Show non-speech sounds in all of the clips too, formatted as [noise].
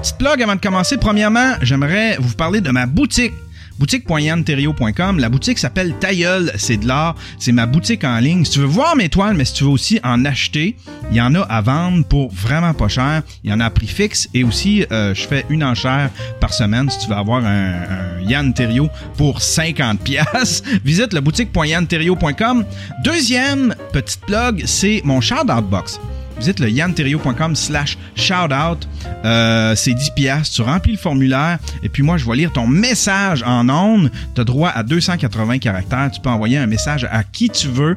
petites plugs avant de commencer. Premièrement, j'aimerais vous parler de ma boutique boutique.yanterio.com. La boutique s'appelle Tailleul, c'est de l'art. C'est ma boutique en ligne. Si tu veux voir mes toiles, mais si tu veux aussi en acheter, il y en a à vendre pour vraiment pas cher. Il y en a à prix fixe et aussi, euh, je fais une enchère par semaine si tu veux avoir un, un pour 50 pièces. [laughs] Visite la boutique.yanterio.com. Deuxième petite plug, c'est mon shout-out box visite le yanterio.com slash shoutout. Euh, c'est 10 piastres. Tu remplis le formulaire et puis moi, je vais lire ton message en ondes. Tu as droit à 280 caractères. Tu peux envoyer un message à qui tu veux.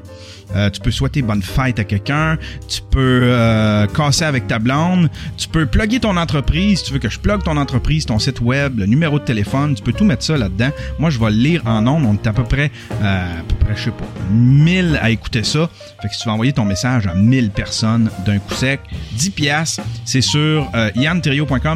Euh, tu peux souhaiter bonne fête à quelqu'un. Tu peux euh, casser avec ta blonde. Tu peux plugger ton entreprise. Tu veux que je plug ton entreprise, ton site web, le numéro de téléphone, tu peux tout mettre ça là-dedans. Moi, je vais le lire en ondes. On est à peu près, euh, à peu près, je sais pas, 1000 à écouter ça. Fait que si tu vas envoyer ton message à 1000 personnes d'un coup sec, 10 piastres, c'est sur euh,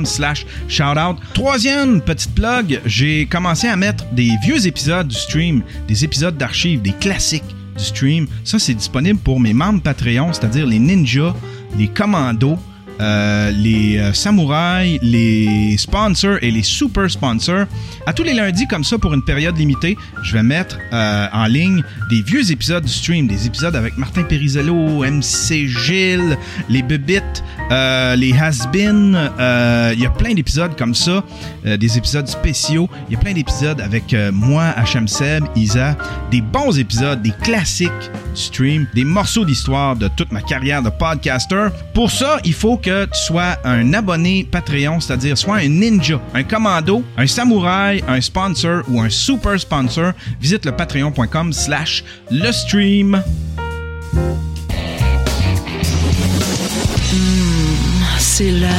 slash shoutout. Troisième petite plug, j'ai commencé à mettre des vieux épisodes du stream, des épisodes d'archives, des classiques du stream. Ça, c'est disponible pour mes membres Patreon, c'est-à-dire les ninjas, les commandos, euh, les euh, samouraïs, les sponsors et les super sponsors. À tous les lundis, comme ça, pour une période limitée, je vais mettre euh, en ligne des vieux épisodes du stream, des épisodes avec Martin Perizello, MC Gilles, les Bebites, les Has-Been. Il y a plein d'épisodes comme ça, des épisodes spéciaux. Il y a plein d'épisodes avec moi, HM Seb, Isa, des bons épisodes, des classiques stream, des morceaux d'histoire de toute ma carrière de podcaster. Pour ça, il faut que que tu sois un abonné Patreon, c'est-à-dire soit un ninja, un commando, un samouraï, un sponsor ou un super sponsor, visite le patreon.com slash le stream. Hmm, c'est l'heure.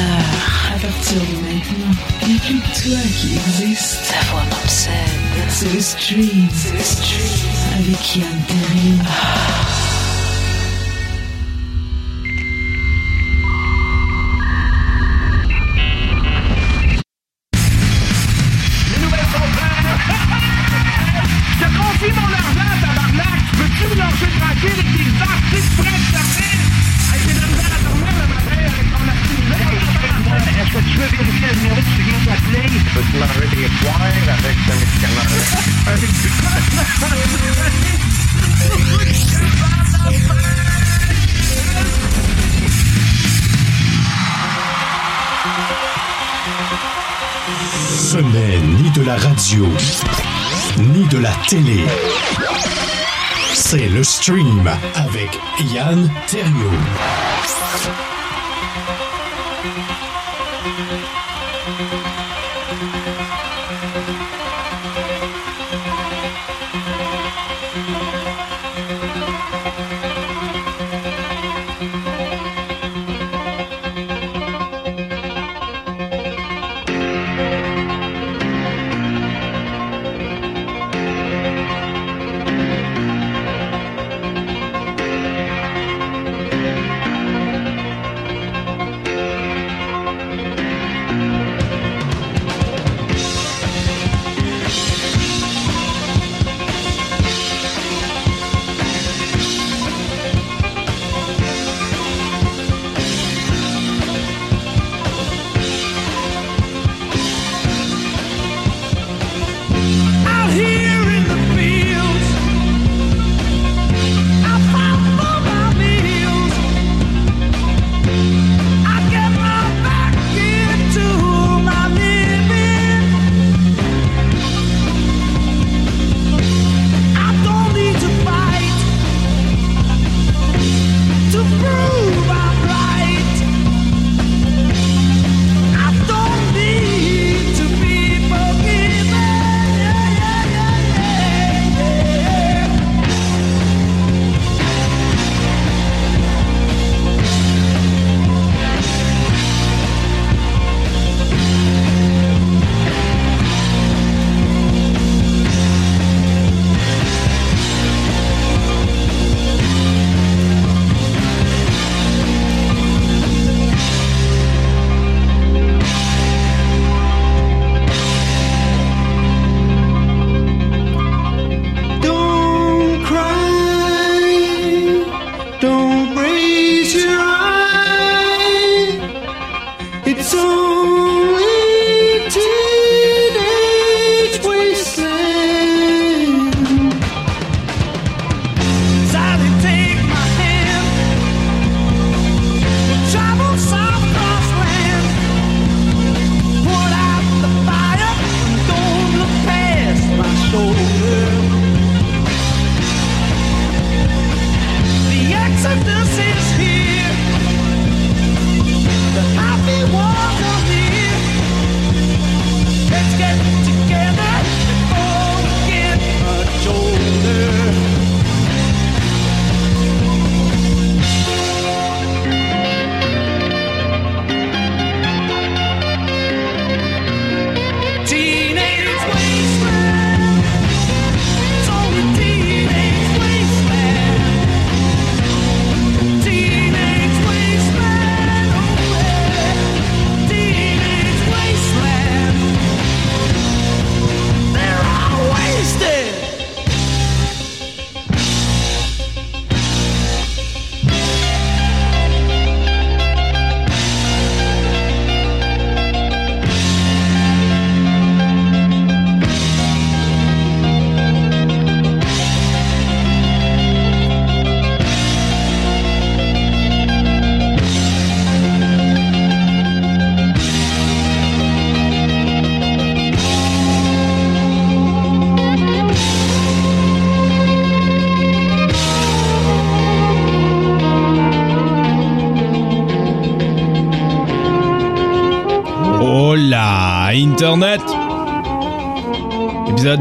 À partir de maintenant, il n'y a plus que toi qui existe. Ta voix m'obsède. C'est le stream. C'est le stream. Avec Yann Terrien. Les ni de la télé. C'est le stream avec Yann Terriot.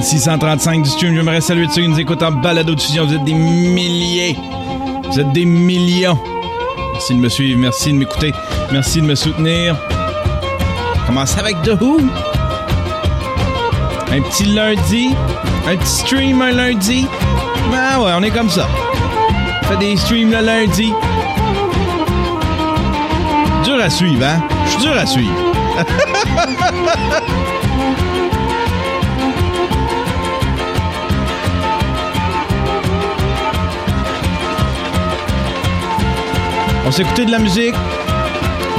635 du stream. J'aimerais saluer ceux qui nous écoutent en balado diffusion. Vous êtes des milliers. Vous êtes des millions. Merci de me suivre. Merci de m'écouter. Merci de me soutenir. Commence avec The Who. Un petit lundi. Un petit stream un lundi. Ah ouais, on est comme ça. On fait des streams le lundi. Dur à suivre, hein? Je suis dur à suivre. [laughs] On s'est écouté de la musique.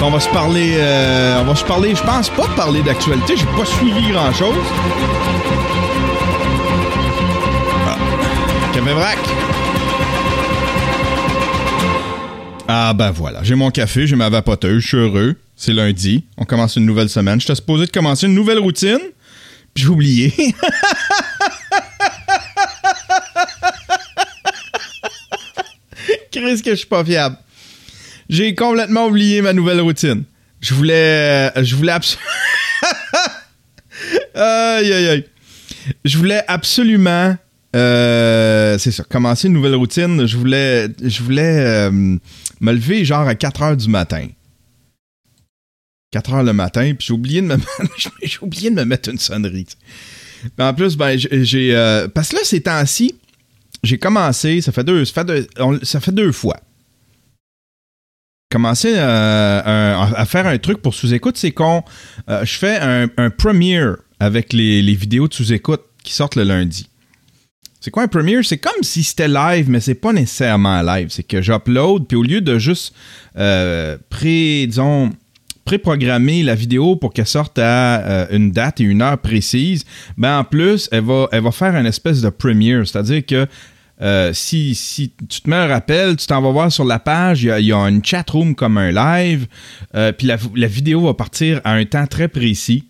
On va se parler. euh, on va se parler. Je pense pas parler d'actualité. J'ai pas suivi grand chose. Café vrac. Ah ben voilà, j'ai mon café, j'ai ma vapoteuse, je suis heureux. C'est lundi, on commence une nouvelle semaine. J'étais supposé de commencer une nouvelle routine, puis j'ai oublié. [laughs] Chris que je suis pas fiable. J'ai complètement oublié ma nouvelle routine. Je voulais je voulais absolument [laughs] Aïe aïe aïe. Je voulais absolument euh, c'est ça, commencer une nouvelle routine. Je voulais, je voulais euh, me lever genre à 4 heures du matin. 4 heures le matin, puis j'ai oublié de me [laughs] j'ai oublié de me mettre une sonnerie. Mais en plus, ben, j'ai- euh, parce que là, ces temps-ci, j'ai commencé, ça fait deux, ça fait deux, ça fait deux fois. Commencé euh, à faire un truc pour sous-écoute, c'est qu'on. euh, je fais un, un premiere avec les, vidéos de sous-écoute qui sortent le lundi. C'est quoi un premiere? C'est comme si c'était live, mais c'est pas nécessairement live. C'est que j'upload, puis au lieu de juste euh, pré, disons, pré-programmer la vidéo pour qu'elle sorte à une date et une heure précise, ben en plus, elle va, elle va faire une espèce de premiere. C'est-à-dire que euh, si, tu te mets un rappel, tu t'en vas voir sur la page, il y a, une chat room comme un live, euh, puis la, vidéo va partir à un temps très précis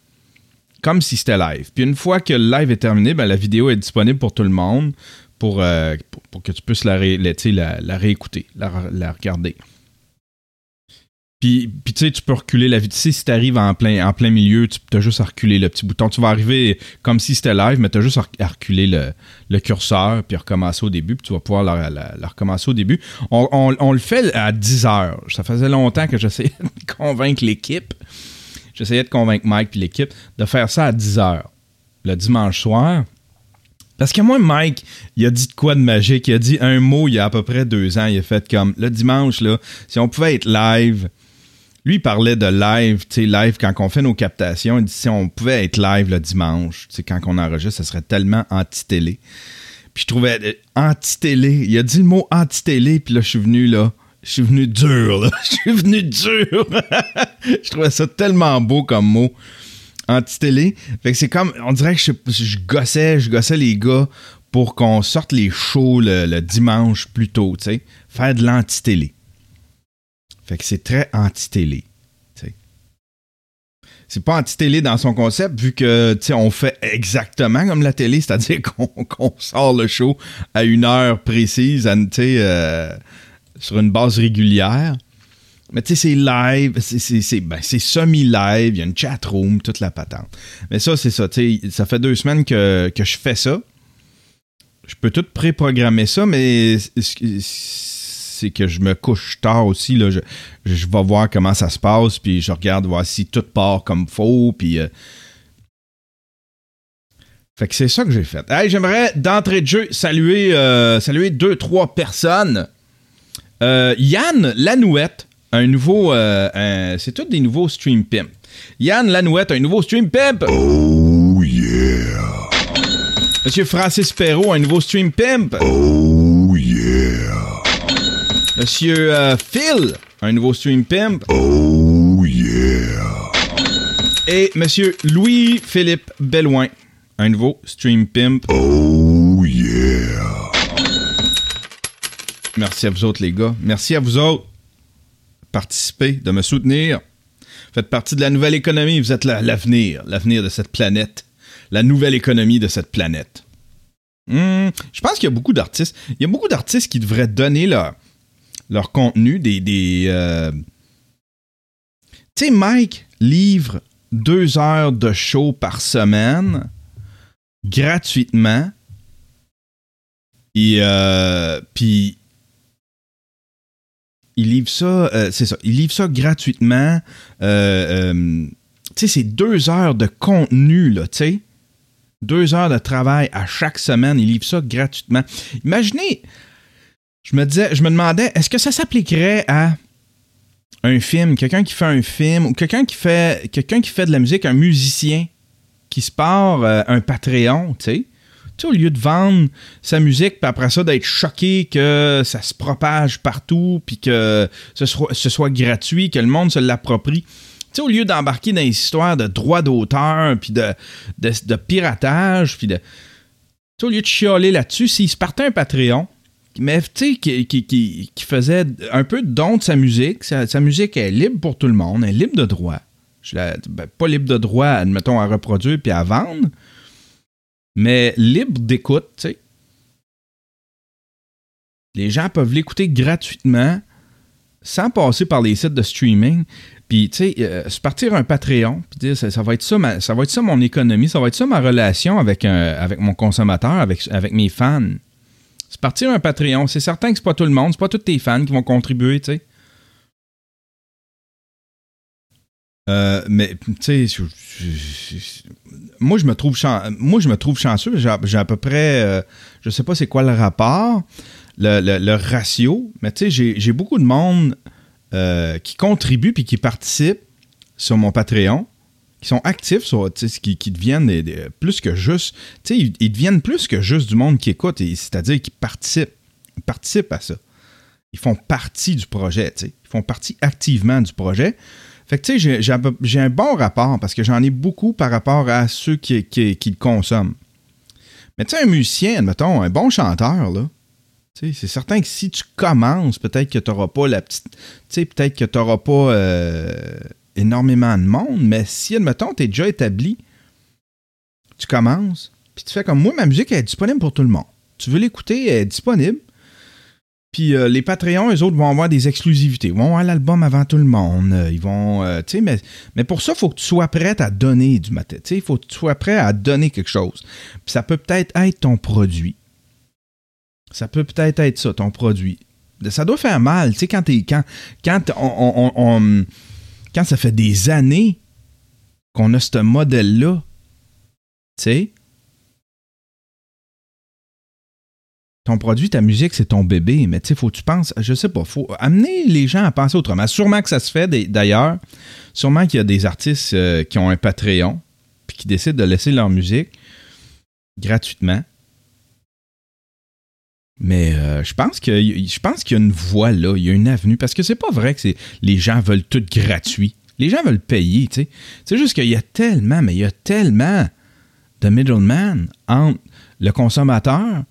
comme si c'était live. Puis une fois que le live est terminé, ben, la vidéo est disponible pour tout le monde pour, euh, que tu puisses la, réécouter, la regarder. Puis, tu sais, tu peux reculer la vidéo. Tu sais, si tu arrives en plein, en plein milieu, tu as juste à reculer le petit bouton. Tu vas arriver comme si c'était live, mais tu as juste à, rec- à reculer le, curseur, puis recommencer au début, puis tu vas pouvoir la, recommencer au début. On le fait à 10 heures. Ça faisait longtemps que j'essayais [laughs] de convaincre l'équipe. J'essayais de convaincre Mike et l'équipe de faire ça à 10 heures le dimanche soir. Parce que moi, Mike, il a dit de quoi de magique? Il a dit un mot il y a à peu près deux ans. Il a fait comme le dimanche, là, si on pouvait être live. Lui, il parlait de live, tu sais, live quand on fait nos captations. Il dit si on pouvait être live le dimanche, tu sais, quand on enregistre, ça serait tellement anti-télé. Puis je trouvais euh, anti-télé. Il a dit le mot anti-télé, puis là, je suis venu là. Je suis venu dur, là. [laughs] Je suis venu dur. [laughs] je trouvais ça tellement beau comme mot. Anti-télé. Fait que c'est comme. On dirait que je, je gossais, je gossais les gars pour qu'on sorte les shows le, le dimanche plus tôt, tu sais. Faire de l'anti-télé. Fait que c'est très anti-télé. C'est pas anti-télé dans son concept, vu que on fait exactement comme la télé, c'est-à-dire [laughs] qu'on sort le show à une heure précise, à, euh, sur une base régulière. Mais tu sais, c'est live, ben, c'est semi-live, il y a une chat room, toute la patente. Mais ça, c'est ça, ça fait deux semaines que, que je fais ça. Je peux tout préprogrammer ça, mais c'est- que je me couche tard aussi. Là. Je, je vais voir comment ça se passe, puis je regarde voir si tout part comme faut, puis... euh, Fait que c'est ça que j'ai fait. Hey, J'aimerais d'entrée de jeu saluer, euh, saluer deux, trois personnes. Euh, Yann Lanouette, un nouveau. c'est tous des nouveaux stream pimp. Yann Lanouette, un nouveau stream pimp. Oh yeah. Monsieur Francis Perrault, un nouveau stream pimp. Oh yeah. Monsieur euh, Phil, un nouveau stream pimp. Oh yeah. Et Monsieur Louis-Philippe Belloin, un nouveau stream pimp. Oh yeah. Merci à vous autres, les gars. Merci à vous autres. Participez, de me soutenir. Faites partie de la nouvelle économie. Vous êtes la- l'avenir, l'avenir de cette planète. La nouvelle économie de cette planète. Hmm, je pense qu'il y a beaucoup d'artistes. Il y a beaucoup d'artistes qui devraient donner leur, leur contenu des. des euh, Tu sais, Mike livre deux heures de show par semaine gratuitement. Et euh, puis il livre ça, euh, c'est ça, il livre ça gratuitement. Tu sais, c'est deux heures de contenu, là, tu sais. Deux heures de travail à chaque semaine, il livre ça gratuitement. Imaginez, je me disais, je me demandais, est-ce que ça s'appliquerait à un film, quelqu'un qui fait un film, ou quelqu'un qui fait, quelqu'un qui fait de la musique, un musicien qui se part euh, un Patreon, tu sais? Tu sais, au lieu de vendre sa musique, puis après ça, d'être choqué que ça se propage partout, puis que ce soit, gratuit, que le monde se l'approprie. Tu sais, au lieu d'embarquer dans les histoires de droits d'auteur, puis de, piratage, puis de. Tu sais, au lieu de chialer là-dessus, s'il se partait un Patreon, mais tu sais, qui, qui, faisait un peu don de sa musique, sa, musique est libre pour tout le monde, elle est libre de droit. Ben, pas libre de droit, admettons, à reproduire puis à vendre, mais libre d'écoute, tu sais. Les gens peuvent l'écouter gratuitement sans passer par les sites de streaming. Puis, tu sais, euh, se partir un Patreon, puis dire, ça, ça va être ça, ma- ça va être ça mon économie, ça va être ça ma relation avec, un- avec mon consommateur, avec, avec mes fans. Se partir un Patreon, c'est certain que c'est pas tout le monde, c'est pas tous tes fans qui vont contribuer, tu sais. Euh, mais tu sais, moi je me trouve moi je me trouve chanceux. J'ai à- peu près, euh, je sais pas c'est quoi le rapport, le, ratio, mais tu sais j'ai j'ai beaucoup de monde euh, qui contribue puis qui participe sur mon Patreon, qui sont actifs, qui, deviennent plus que juste, ils, deviennent plus que juste du monde qui écoute, c'est-à-dire qu'ils participent, ils participent à ça. Ils font partie du projet. Ils font partie activement du projet. Fait que, tu sais, j'ai- un bon rapport parce que j'en ai beaucoup par rapport à ceux qui, le consomment. Mais tu sais, un musicien, admettons, un bon chanteur, là, c'est certain que si tu commences, peut-être que tu n'auras pas la petite. Tu sais, peut-être que tu n'auras pas euh, énormément de monde, mais si, admettons, tu es déjà établi, tu commences, puis tu fais comme moi, ma musique elle est disponible pour tout le monde. Tu veux l'écouter, elle est disponible. Puis euh, les Patreons, eux autres, vont avoir des exclusivités. Ils vont avoir l'album avant tout le monde. Euh, Ils vont. euh, tu sais, mais, mais pour ça, il faut que tu sois prêt à donner du matin. Tu sais, il faut que tu sois prêt à donner quelque chose. Puis ça peut peut-être être ton produit. Ça peut peut-être être ça, ton produit. Ça doit faire mal, tu sais, quand. Quand, on- quand ça fait des années qu'on a ce modèle-là, tu sais. Ton produit, ta musique, c'est ton bébé, mais tu sais, faut que tu penses, je sais pas, faut amener les gens à penser autrement. Sûrement que ça se fait d'ailleurs. Sûrement qu'il y a des artistes euh, qui ont un Patreon puis qui décident de laisser leur musique gratuitement. Mais euh, je pense que je pense qu'il y a une voie là, il y a une avenue parce que c'est pas vrai que les gens veulent tout gratuit. Les gens veulent payer, tu sais. C'est juste qu'il y a tellement, mais il y a tellement de middleman entre le consommateur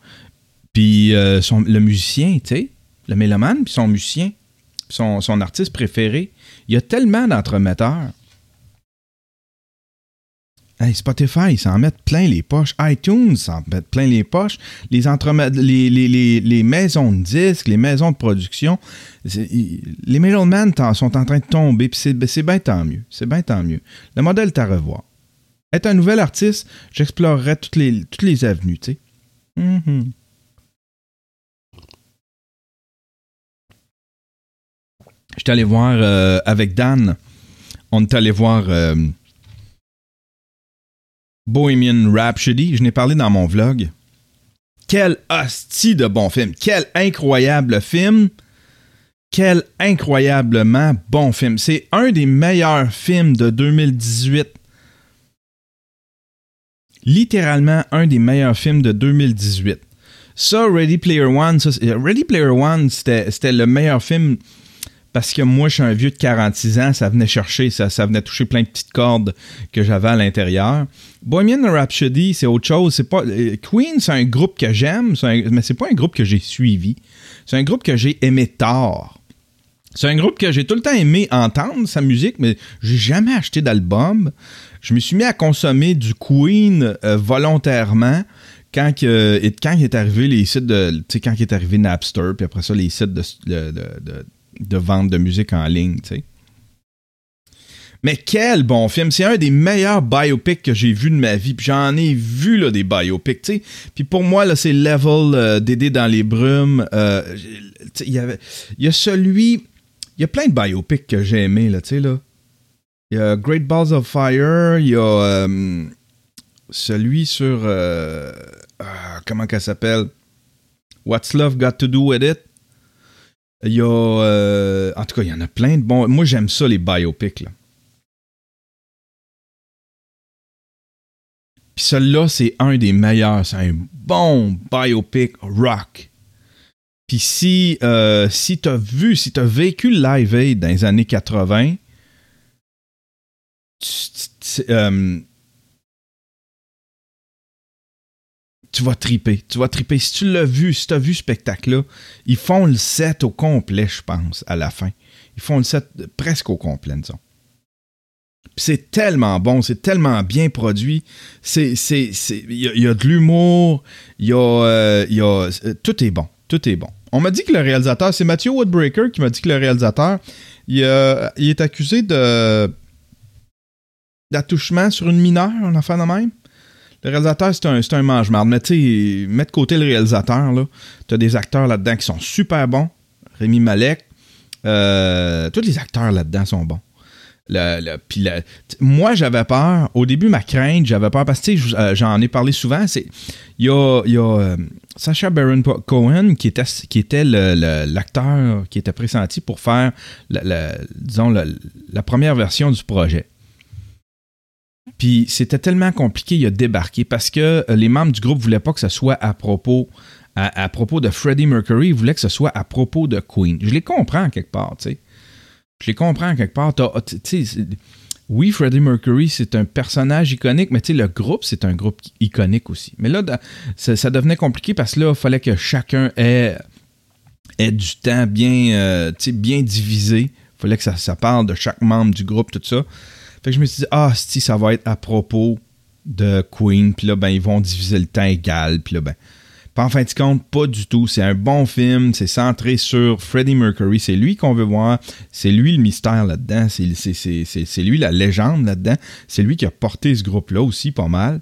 puis euh, le musicien, tu sais, le mélomane puis son musicien, son, son artiste préféré. Il y a tellement d'entremetteurs. Hey, Spotify, ils s'en mettent plein les poches. iTunes s'en mettent plein les poches. Les, les, les, maisons de disques, les maisons de production, les middlemen sont en train de tomber. Puis c'est ben, c'est bien tant mieux. C'est bien tant mieux. Le modèle est à revoir. Être un nouvel artiste, j'explorerais toutes les, toutes les avenues, tu sais. Mhm. J'étais allé voir euh, avec Dan, on est allé voir euh, Bohemian Rhapsody. Je n'ai parlé dans mon vlog. Quel hostie de bon film. Quel incroyable film. Quel incroyablement bon film. C'est un des meilleurs films de 2018. Littéralement un des meilleurs films de 2018. Ça, Ready Player One, ça, Ready Player One, c'était le meilleur film parce que moi, je suis un vieux de 46 ans, ça venait chercher, ça, ça venait toucher plein de petites cordes que j'avais à l'intérieur. Bohemian Rhapsody, c'est autre chose. C'est pas euh, Queen, c'est un groupe que j'aime, mais c'est pas un groupe que j'ai suivi. C'est un groupe que j'ai aimé tard. C'est un groupe que j'ai tout le temps aimé entendre sa musique, mais j'ai jamais acheté d'album. Je me suis mis à consommer du Queen euh, volontairement quand, et quand est arrivé les sites de. Tu sais, quand est arrivé Napster, puis après ça, les sites de- de vente de musique en ligne, tu sais. Mais quel bon film! C'est un des meilleurs biopics que j'ai vu de ma vie. J'en ai vu là, des biopics, tu sais. Puis pour moi, c'est Level euh, Dédé dans les brumes. Euh, Il y y a celui. Il y a plein de biopics que j'ai aimés, là, tu sais. Il y a Great Balls of Fire. Il y a euh, celui sur. comment qu'elle s'appelle? What's Love Got to Do with It? Il y a. euh, en tout cas, il y en a plein de bons. Moi, j'aime ça, les biopics, là. Puis celui-là, c'est un des meilleurs. C'est un bon biopic rock. Puis si, euh, si t'as vu, si t'as vécu le Live Aid dans les années 80, tu, euh, tu vas triper. Tu vas triper. Si tu l'as vu, si t'as vu ce spectacle-là, ils font le set au complet, je pense, à la fin. Ils font le set presque au complet, disons. C'est tellement bon, c'est tellement bien produit. Il y, a- de l'humour, il y euh, y a, euh, tout est bon, tout est bon. On m'a dit que le réalisateur, c'est Matthew Woodbreaker qui m'a dit que le réalisateur, il, euh, il est accusé de d'attouchement sur une mineure, un enfant de même. Le réalisateur, c'est un, un mange-marde. Mais tu sais, mets de côté le réalisateur, là. T'as des acteurs là-dedans qui sont super bons. Rémi Malek. Euh, tous les acteurs là-dedans sont bons. Moi, j'avais peur. Au début, ma crainte, j'avais peur parce que euh, j'en ai parlé souvent. Il y a, euh, Sacha Baron Cohen qui était, qui était l'acteur qui était pressenti pour faire, disons, la première version du projet. Puis c'était tellement compliqué, il a débarqué parce que euh, les membres du groupe voulaient pas que ce soit à propos à, propos de Freddie Mercury, ils voulaient que ce soit à propos de Queen. Je les comprends quelque part, tu sais. Je les comprends quelque part. Oui, Freddie Mercury, c'est un personnage iconique, mais tu sais, le groupe, c'est un groupe iconique aussi. Mais là, ça, devenait compliqué parce que là, il fallait que chacun ait, ait du temps bien, euh, divisé. Il fallait que ça parle de chaque membre du groupe, tout ça. Fait que je me suis dit, ah, si ça va être à propos de Queen, puis là, ben, ils vont diviser le temps égal, puis là, ben. Puis en fin de compte, pas du tout. C'est un bon film, c'est centré sur Freddie Mercury. C'est lui qu'on veut voir. C'est lui le mystère là-dedans. C'est lui la légende là-dedans. C'est lui qui a porté ce groupe-là aussi pas mal.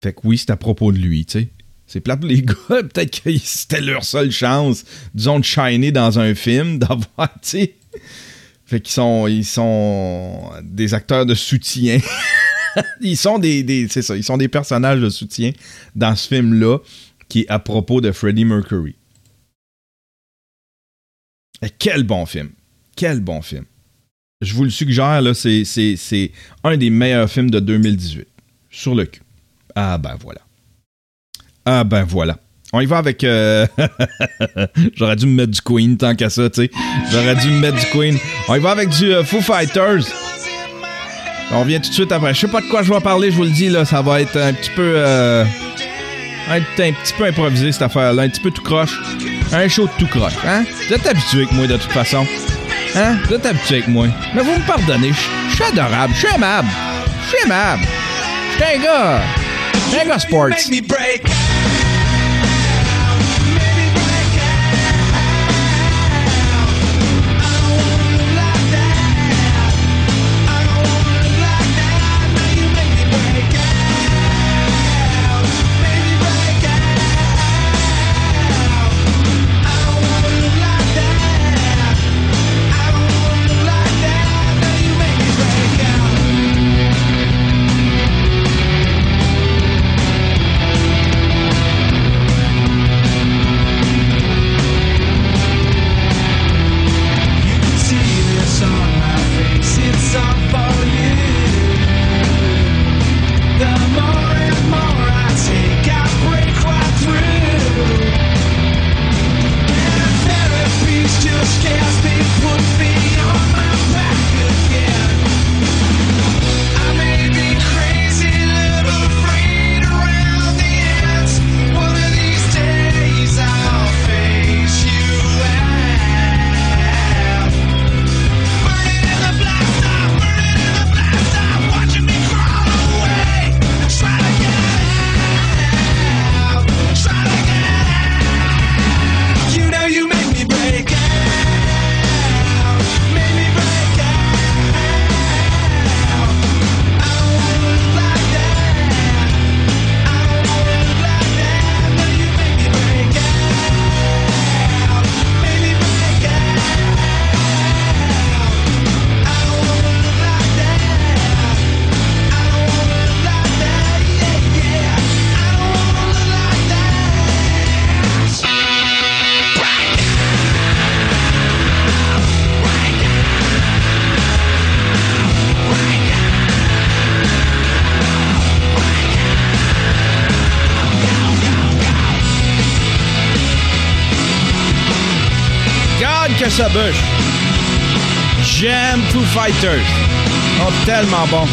Fait que oui, c'est à propos de lui, tu sais. C'est plate pour les [laughs] gars, peut-être que c'était leur seule chance, disons, de shiner dans un film, [laughs] d'avoir, tu sais. Fait qu'ils sont, ils sont des acteurs de soutien. [laughs] ils sont des, des- c'est ça, ils sont des personnages de soutien dans ce film-là qui est à propos de Freddie Mercury. Et quel bon film! Quel bon film! Je vous le suggère, là, c'est, c'est, c'est un des meilleurs films de 2018. Sur le cul. Ah ben voilà. Ah ben voilà. On y va avec. euh, [laughs] J'aurais dû me mettre du Queen tant qu'à ça, tu sais. J'aurais dû me mettre du Queen. On y va avec du euh, Foo Fighters. On revient tout de suite après. Je sais pas de quoi je vais parler, je vous le dis, là. Ça va être un petit peu. euh, un, petit peu improvisé, cette affaire-là. Un petit peu tout croche. Un show de tout croche, hein? Vous êtes habitué avec moi, de toute façon. Hein? Vous êtes habitué avec moi. Mais vous me pardonnez. Je suis adorable. Je suis aimable. Je suis aimable. Je suis un gars. Un gars sports. Sa. J'aime Foo Fighters. Oh, tellement bon.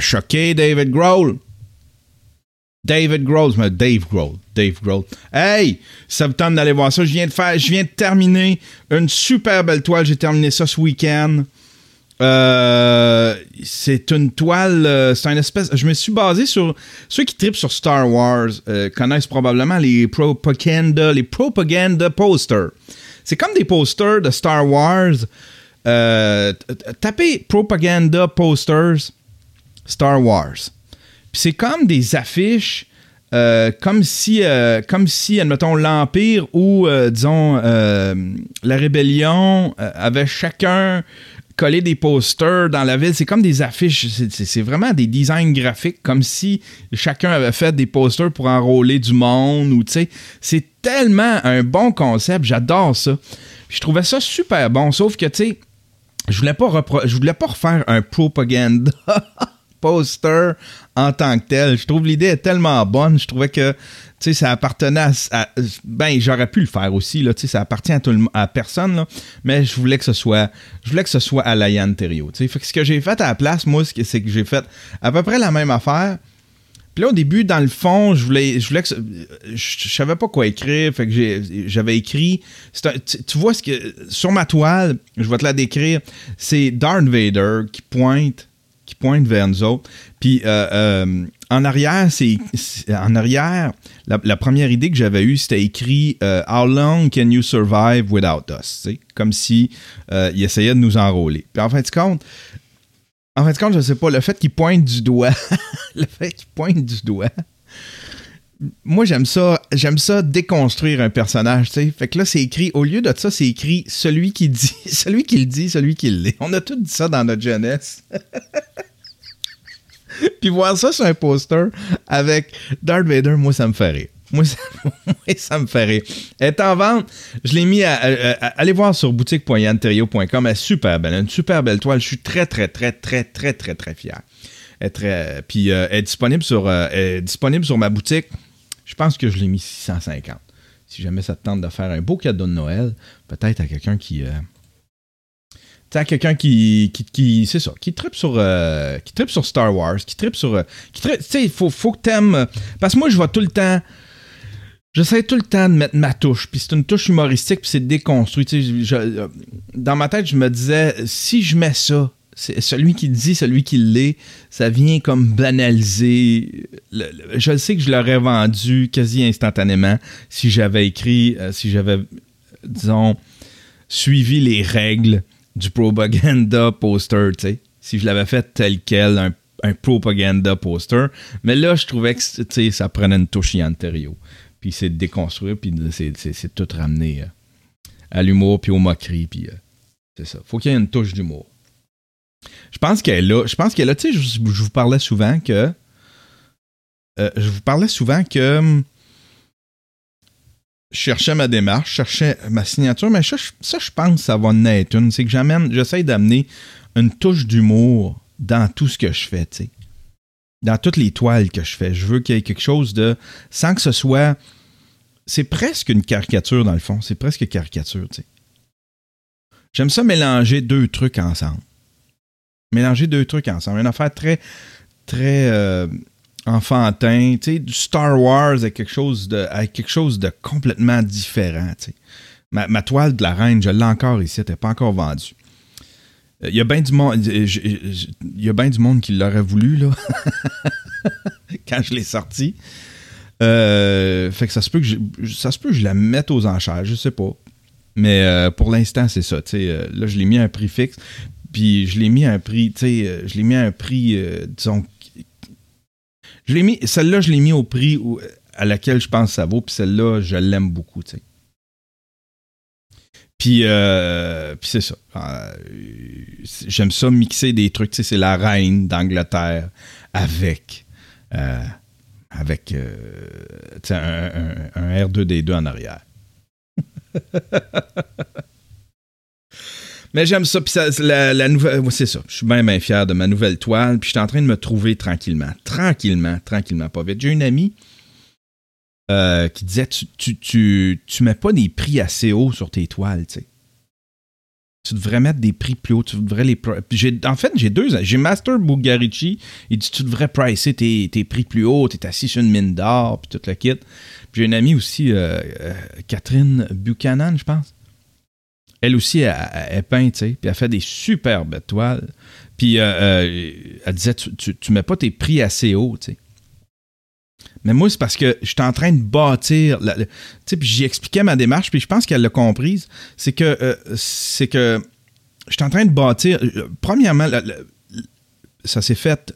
Choqué David Grohl? David Grohl, mais Dave Grohl. Dave Grohl. Hey, ça vous tente d'aller voir ça? Je viens de faire, je viens de terminer une super belle toile. J'ai terminé ça ce week-end. Euh, c'est une toile, euh, c'est une espèce. Je me suis basé sur ceux qui tripent sur Star Wars euh, connaissent probablement les propaganda, les propaganda posters. C'est comme des posters de Star Wars. Tapez propaganda posters Star Wars. Puis c'est comme des affiches, euh, comme si, euh, comme si, admettons, l'Empire ou, euh, disons, la Rébellion avait chacun collé des posters dans la ville. C'est comme des affiches. C'est- vraiment des designs graphiques, comme si chacun avait fait des posters pour enrôler du monde. ou C'est tellement un bon concept. J'adore ça. Je trouvais ça super bon. Sauf que, tu sais, je voulais je voulais pas refaire un propaganda [laughs] poster en tant que tel. Je trouve l'idée est tellement bonne. Je trouvais que tu ça appartenait à, ben j'aurais pu le faire aussi là, tu ça appartient à tout le, à personne là, mais je voulais que ce soit je voulais que ce soit à la Yann Terriot, tu ce que j'ai fait à la place moi c'est que- j'ai fait à peu près la même affaire. Puis là, au début, dans le fond, je voulais, je voulais que. Je, je savais pas quoi écrire. Fait que j'avais écrit. tu, tu vois ce que. Sur ma toile, je vais te la décrire. C'est Darth Vader qui pointe, qui pointe vers nous autres. Puis euh, euh, en arrière, c'est. En arrière, la, première idée que j'avais eue, c'était écrit euh, How long can you survive without us? Comme si euh, il essayait de nous enrôler. Puis en fin de compte, en fin de compte, je sais pas, le fait qu'il pointe du doigt, [laughs] le fait qu'il pointe du doigt, moi j'aime ça, j'aime ça déconstruire un personnage, tu sais. Fait que là c'est écrit, au lieu de ça, c'est écrit celui qui dit, [laughs] celui qui le dit, celui qui l'est. On a tout dit ça dans notre jeunesse. [laughs] Puis voir ça sur un poster avec Darth Vader, moi ça me fait. Moi ça, [laughs] moi, ça me fait est en vente. Je l'ai mis à, à- à- allez voir sur boutique.yanterio.com. Elle est super belle. Une super belle toile. Je suis très, très, très, très, très, très, très fier. Très, puis euh, est disponible sur, euh, elle est disponible sur ma boutique. Je pense que je l'ai mis 650. Si jamais ça te tente de faire un beau cadeau de Noël, peut-être à quelqu'un qui. euh, tu sais, à quelqu'un qui, qui, qui- c'est ça, qui tripe sur, euh, qui sur Star Wars, qui tripe sur, euh, tu sais, il faut, faut que t'aimes, euh, parce que moi, je vois tout le temps, j'essaie tout le temps de mettre ma touche, puis c'est une touche humoristique, puis c'est déconstruit, dans ma tête, je me disais, si je mets ça, celui qui dit, celui qui l'est, ça vient comme banaliser. le- le- je sais que je l'aurais vendu quasi instantanément si j'avais écrit, euh, si j'avais, disons, suivi les règles du propaganda poster, tu. Si je l'avais fait tel quel, un, propaganda poster. Mais là, je trouvais que ça prenait une touche Yanterio. Puis c'est déconstruire, puis c'est, tout ramener euh, à l'humour, puis aux moqueries, puis euh, c'est ça. Faut qu'il y ait une touche d'humour. Je pense qu'elle est là. Je pense qu'elle. Tu sais, je, vous parlais souvent que. euh, je vous parlais souvent que. hum, je cherchais ma démarche, je cherchais ma signature, mais ça, ça, je pense que ça va naître une. C'est que j'essaie d'amener une touche d'humour dans tout ce que je fais, tu. Dans toutes les toiles que je fais. Je veux qu'il y ait quelque chose de. Sans que ce soit. C'est presque une caricature, dans le fond. C'est presque caricature, tu. J'aime ça mélanger deux trucs ensemble. Mélanger deux trucs ensemble. Une affaire très. Très. euh, enfantin, tu sais, du Star Wars avec quelque chose de, quelque chose de complètement différent, tu sais. Ma, toile de la reine, je l'ai encore ici, elle n'est pas encore vendue. Il y a bien du monde, euh, du monde qui l'aurait voulu, là, [laughs] quand je l'ai sorti. Euh, fait que ça se peut que je, ça se peut que je la mette aux enchères, je sais pas. Mais euh, pour l'instant, c'est ça. euh, là, je l'ai mis à un prix fixe. Puis je l'ai mis à un prix, tu sais, euh, je l'ai mis à un prix, euh, disons. Je l'ai mis, celle-là, je l'ai mis au prix où- à laquelle je pense que ça vaut. Puis celle-là, je l'aime beaucoup, tu sais. Puis, euh, puis c'est ça. Euh, J'aime ça mixer des trucs. Tu sais, c'est la reine d'Angleterre avec, euh, avec un- un R2D2 en arrière. [laughs] Mais j'aime ça. Puis ça, la, la nouvelle, c'est ça. Je suis bien, bien fier de ma nouvelle toile. Puis je suis en train de me trouver tranquillement. Tranquillement, tranquillement, pas vite. J'ai une amie euh, qui disait tu, tu, tu, mets pas des prix assez hauts sur tes toiles, tu sais. Tu devrais mettre des prix plus hauts. Tu devrais les. en fait, j'ai deux. J'ai Master Bugarici. Il dit tu devrais pricer tes, tes prix plus hauts. T'es assis sur une mine d'or. Puis tout le kit. Puis j'ai une amie aussi, euh, euh, Catherine Buchanan, je pense. Elle aussi, elle, peint, tu sais. Puis elle fait des superbes toiles. Puis euh, euh, elle disait tu, tu, mets pas tes prix assez hauts, tu sais. Mais moi, c'est parce que j'étais en train de bâtir. la- tu sais, puis ma démarche, puis je pense qu'elle l'a comprise. C'est que, euh, c'est que j'étais en train de bâtir. Premièrement, ça s'est fait.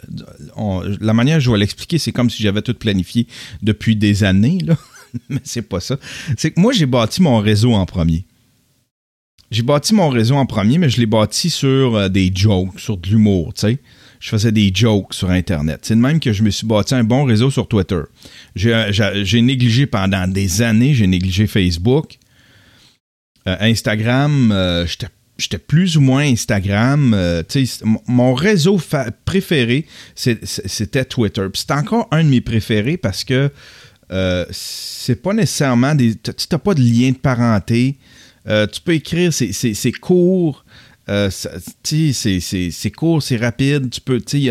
la manière dont je vais l'expliquer, c'est comme si j'avais tout planifié depuis des années, là. [laughs] Mais c'est pas ça. C'est que moi, j'ai bâti mon réseau en premier. J'ai bâti mon réseau en premier, mais je l'ai bâti sur euh, des jokes, sur de l'humour, tu sais. Je faisais des jokes sur Internet. C'est de même que je me suis bâti un bon réseau sur Twitter. J'ai euh, négligé pendant des années, j'ai négligé Facebook. Euh, Instagram, j'étais plus ou moins Instagram. mon- réseau préféré, c'était Twitter. C'est encore un de mes préférés parce que c'est pas nécessairement des. Tu n'as pas de lien de parenté. Euh, tu peux écrire, c'est- court. Euh, c'est- court, c'est rapide. Tu peux, il y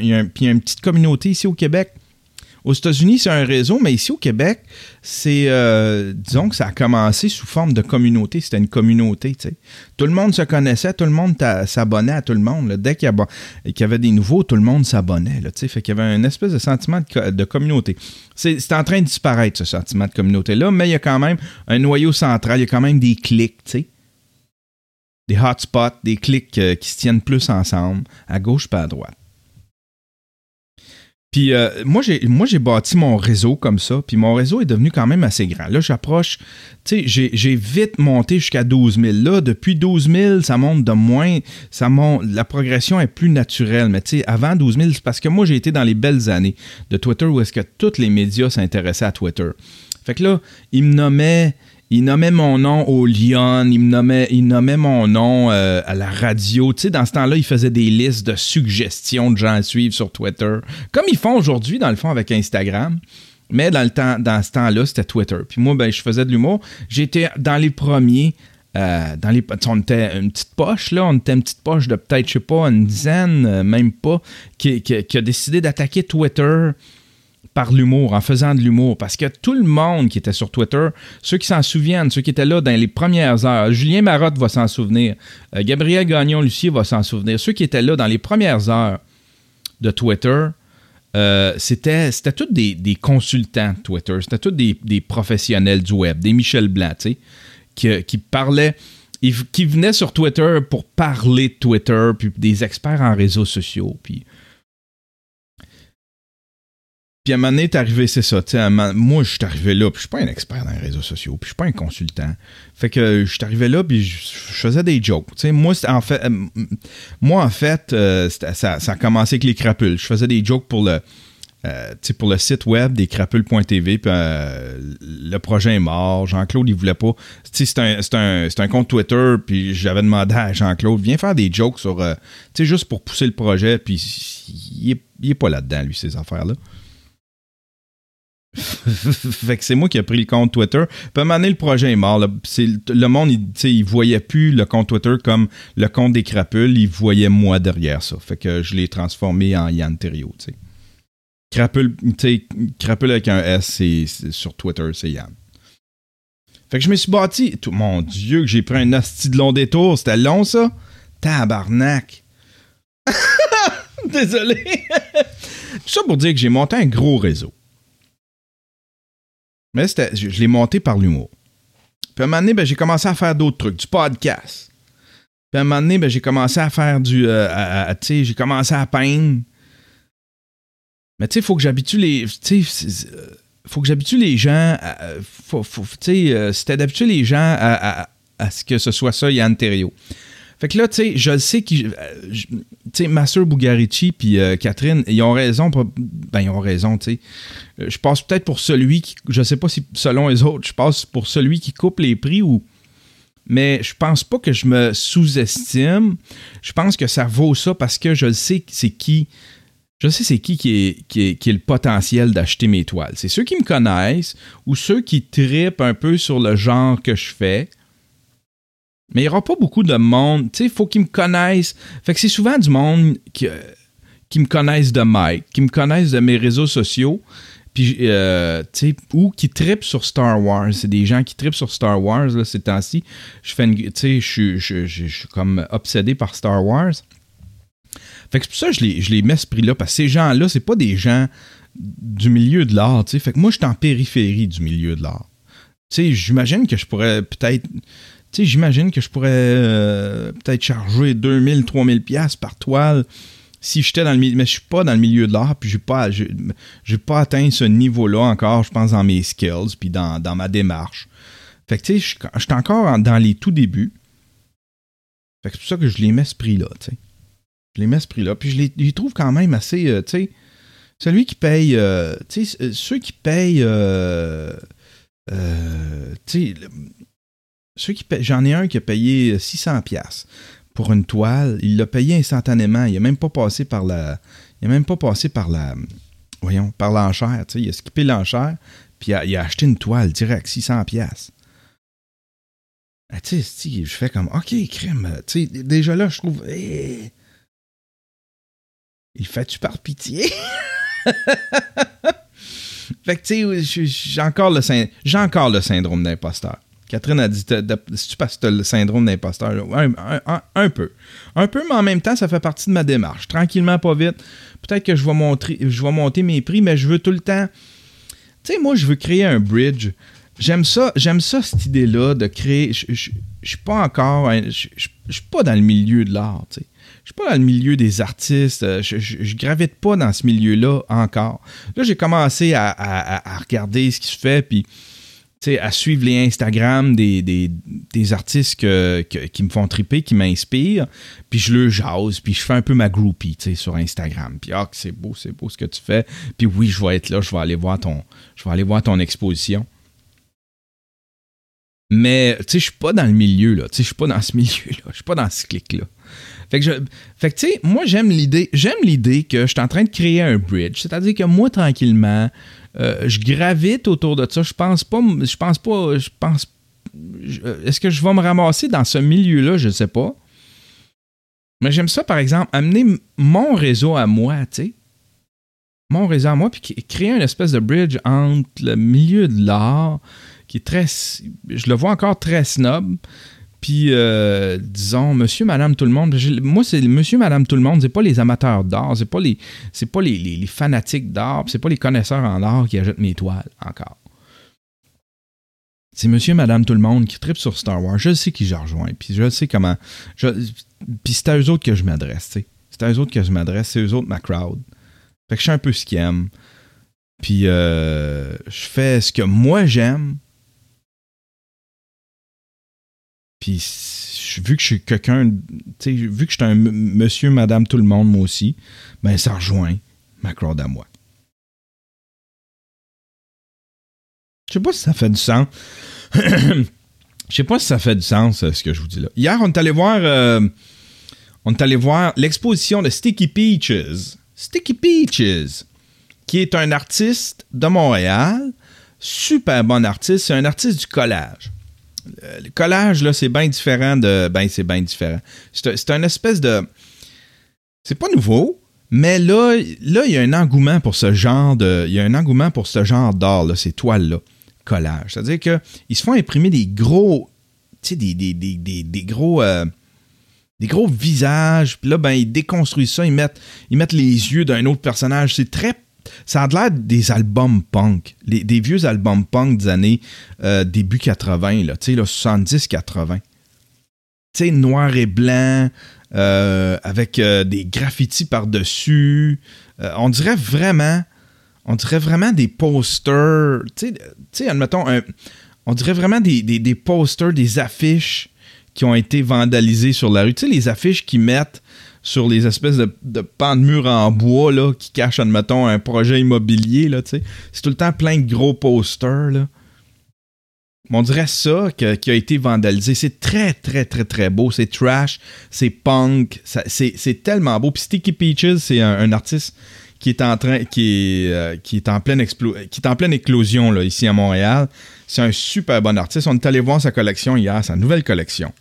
y a y a une petite communauté ici au Québec. Aux États-Unis, c'est un réseau, mais ici au Québec, c'est, euh, disons que ça a commencé sous forme de communauté. C'était une communauté, tu sais. Tout le monde se connaissait, tout le monde s'abonnait à tout le monde. Dès qu'il y, avait des nouveaux, tout le monde s'abonnait, tu sais. Fait qu'il y avait une espèce de sentiment de, de communauté. C'est, c'est en train de disparaître, ce sentiment de communauté-là, mais il y a quand même un noyau central, il y a quand même des clics, tu sais. Des hotspots, des clics euh, qui se tiennent plus ensemble, à gauche pas à droite. Puis euh, moi, j'ai, moi, j'ai bâti mon réseau comme ça, puis mon réseau est devenu quand même assez grand. Là, j'approche, tu sais, j'ai, vite monté jusqu'à 12 000. Là, depuis 12 000, ça monte de moins, ça monte, la progression est plus naturelle. Mais tu sais, avant 12 000, c'est parce que moi, j'ai été dans les belles années de Twitter où est-ce que tous les médias s'intéressaient à Twitter. Fait que là, ils me nommaient, il nommait mon nom au Lyon, il me nommait, il nommait mon nom euh, à la radio. Tu sais, dans ce temps-là, il faisait des listes de suggestions de gens à suivre sur Twitter, comme ils font aujourd'hui, dans le fond, avec Instagram. Mais dans, le temps, dans ce temps-là, c'était Twitter. Puis moi, ben, je faisais de l'humour. J'étais dans les premiers. euh, dans les, on était une petite poche, là. On était une petite poche de peut-être, je sais pas, une dizaine, euh, même pas, qui, a décidé d'attaquer Twitter par l'humour, en faisant de l'humour. Parce que tout le monde qui était sur Twitter, ceux qui s'en souviennent, ceux qui étaient là dans les premières heures, Julien Marotte va s'en souvenir, euh, Gabriel Gagnon-Lucier va s'en souvenir, ceux qui étaient là dans les premières heures de Twitter, euh, c'était, c'était tous des, des consultants de Twitter, c'était tous des, professionnels du web, des Michel Blanc, tu sais, qui, qui parlaient, qui venaient sur Twitter pour parler de Twitter, puis des experts en réseaux sociaux, puis... Puis à un moment donné, t'es arrivé, c'est ça. moi, je suis arrivé là, puis je suis pas un expert dans les réseaux sociaux, puis je suis pas un consultant. Fait que euh, je suis arrivé là, puis je, faisais des jokes. Tu sais, moi, en fait, euh, moi, en fait, euh, ça, a commencé avec les crapules. Je faisais des jokes pour le, euh, pour le site web des crapules.tv, puis euh, le projet est mort. Jean-Claude, il voulait pas. C'est un, un, un compte Twitter, puis j'avais demandé à Jean-Claude, viens faire des jokes sur, euh, juste pour pousser le projet, puis il est, il est pas là-dedans, lui, ces affaires-là. [laughs] fait que c'est moi qui ai pris le compte Twitter. Puis à un le projet est mort. le monde, il, il voyait plus le compte Twitter comme le compte des crapules. Il voyait moi derrière ça. Fait que je l'ai transformé en Yann Terrio, tu. Crapule, crapule avec un S, c'est, sur Twitter, c'est Yann. Fait que je me suis bâti. Tout, mon Dieu, que j'ai pris un hostie de long détour. C'était long, ça? Tabarnak. [laughs] Désolé. [laughs] Tout ça pour dire que j'ai monté un gros réseau. Mais je, l'ai monté par l'humour. Puis à un moment donné, ben, j'ai commencé à faire d'autres trucs, du podcast. Puis à un moment donné, ben, j'ai commencé à faire du. euh, tu sais, j'ai commencé à peindre. Mais tu sais, il faut que j'habitue les. Tu sais, euh, faut que j'habitue les gens. à- tu sais, euh, c'était d'habituer les gens à, ce que ce soit ça, Yann Terrio. Fait que là, tu sais, je le sais que. Tu sais, ma soeur Bugarici puis euh, Catherine, ils ont raison. Ben, ils ont raison, tu sais. Euh, Je passe peut-être pour celui qui. Je sais pas si selon les autres, je passe pour celui qui coupe les prix ou. Mais je pense pas que je me sous-estime. Je pense que ça vaut ça parce que je sais c'est qui. Je sais c'est qui qui est, qui est, qui le potentiel d'acheter mes toiles. C'est ceux qui me connaissent ou ceux qui tripent un peu sur le genre que je fais. Mais il n'y aura pas beaucoup de monde. Tu sais, il faut qu'ils me connaissent. Fait que c'est souvent du monde qui, euh, qui me connaissent de Mike, qui me connaissent de mes réseaux sociaux, puis, euh, ou qui tripent sur Star Wars. C'est des gens qui tripent sur Star Wars, là, ces temps-ci. Je fais je suis- comme obsédé par Star Wars. Fait que c'est pour ça que je les, je les mets ce prix-là, parce que ces gens-là, c'est pas des gens du milieu de l'art. Fait que moi, je suis en périphérie du milieu de l'art. J'imagine que je pourrais peut-être... Tu j'imagine que je pourrais euh, peut-être charger 2000, 3000 pièces par toile si j'étais dans le milieu... Mais je suis pas dans le milieu de l'art, puis j'ai pas, j'ai, pas atteint ce niveau-là encore, je pense, dans mes skills, puis dans, dans ma démarche. Fait que, tu sais, je suis- encore en- dans les tout débuts. Fait que c'est pour ça que je les mets ce prix-là, tu sais. Je les mets ce prix-là. Puis je les, trouve quand même assez, euh, tu sais, celui qui paye, euh, tu sais, ceux qui payent, euh, tu sais, ceux qui j'en ai un qui a payé 600 pièces pour une toile. Il l'a payé instantanément. Il a même pas passé par la, il a même pas passé par la, voyons, par l'enchère. Il a skippé l'enchère, puis il a, acheté une toile direct, 600 pièces. Ah, tu sais, je fais comme, OK, crème. Tu sais, déjà là, je trouve, eh, il fait-tu par pitié? [laughs] fait que, tu sais, j'ai- encore, encore le syndrome d'imposteur. Catherine a dit, si tu passes, le syndrome d'imposteur, un, peu. Un peu, mais en même temps, ça fait partie de ma démarche. Tranquillement, pas vite. Peut-être que je vais, monter mes prix, mais je veux tout le temps. Tu sais, moi, je veux créer un bridge. J'aime ça, j'aime ça, cette idée-là de créer. Je suis pas encore. Je suis pas dans le milieu de l'art, tu sais. Je suis pas dans le milieu des artistes. euh, Je, je, je gravite pas dans ce milieu-là encore. Là, j'ai commencé à, à- regarder ce qui se fait, puis à suivre les Instagram des, artistes qui me font triper, qui m'inspirent, puis je le jase, puis je fais un peu ma groupie, sur Instagram. Puis ah, c'est beau, c'est beau ce que tu fais. Puis oui, je vais être là, je vais aller voir ton, exposition. Mais, tu sais, je suis pas dans le milieu, là. Tu sais, je suis pas dans ce [laughs] milieu-là. Je suis pas dans ce clic-là. Fait que, fait que tu sais, moi, j'aime l'idée, j'aime l'idée que je suis en train de créer un bridge. C'est-à-dire que moi, tranquillement, euh, je gravite autour de ça. Je pense pas, je pense pas, je pense, je- est-ce que je vais me ramasser dans ce milieu-là? Je sais pas. Mais j'aime ça, par exemple, amener mon réseau à moi, tu sais. Mon réseau à moi, puis créer une espèce de bridge entre le milieu de l'art, qui est très. Je le vois encore très snob. Puis, euh, disons, monsieur, madame, tout le monde. Moi, c'est monsieur, madame, tout le monde. C'est pas les amateurs d'art. C'est pas les, c'est pas les, fanatiques d'art. C'est pas les connaisseurs en art qui achètent mes toiles encore. C'est monsieur, madame, tout le monde qui tripe sur Star Wars. Je sais qui je rejoins. Puis je sais comment. puis c'est à eux autres que je m'adresse. C'est à eux autres que je m'adresse. C'est eux autres ma crowd. Fait que je sais un peu ce qu'ils aiment. Puis euh, je fais ce que moi j'aime. Puis vu que je suis quelqu'un, vu que je suis un monsieur, madame, tout le monde, moi aussi, ben ça rejoint ma crowd à moi. Je sais pas si ça fait du sens. [clears throat] Je sais pas si ça fait du sens, euh, ce que je vous dis là. Hier, on est allé voir, euh, on est allé voir l'exposition de Sticky Peaches. Sticky Peaches, qui est un artiste de Montréal, super bon artiste. C'est un artiste du collage. Le collage, là, c'est bien différent de. Ben, c'est différent. C'est un espèce de. C'est pas nouveau, mais là, là, il y a un engouement pour ce genre de. Il y a un engouement pour ce genre d'art, ces toiles-là. Collage. C'est-à-dire qu'ils se font imprimer des gros. Tu euh, des gros visages. Puis là, ben, ils déconstruisent ça. Ils mettent, ils mettent les yeux d'un autre personnage. C'est très. Ça a l'air des albums punk, les- des vieux albums punk des années euh, début 80, là, tu sais, là, 70-80. Tu sais, noir et blanc, euh, avec euh, des graffitis par-dessus. On dirait vraiment, on dirait vraiment des posters, tu sais, admettons, on dirait vraiment des, des- des posters, des affiches qui ont été vandalisées sur la rue. Tu sais, les affiches qu'ils mettent sur les espèces de, de pans de murs en bois là, qui cachent, admettons, un projet immobilier. Là, c'est tout le temps plein de gros posters. Là. On dirait ça qui a été vandalisé. C'est très, très, très, très beau. C'est trash, c'est punk, c'est tellement beau. Puis Sticky Peaches, c'est un, artiste qui est en train, qui euh, qui est en pleine qui est en pleine éclosion là, ici à Montréal. C'est un super bon artiste. On est allé voir sa collection hier, sa nouvelle collection.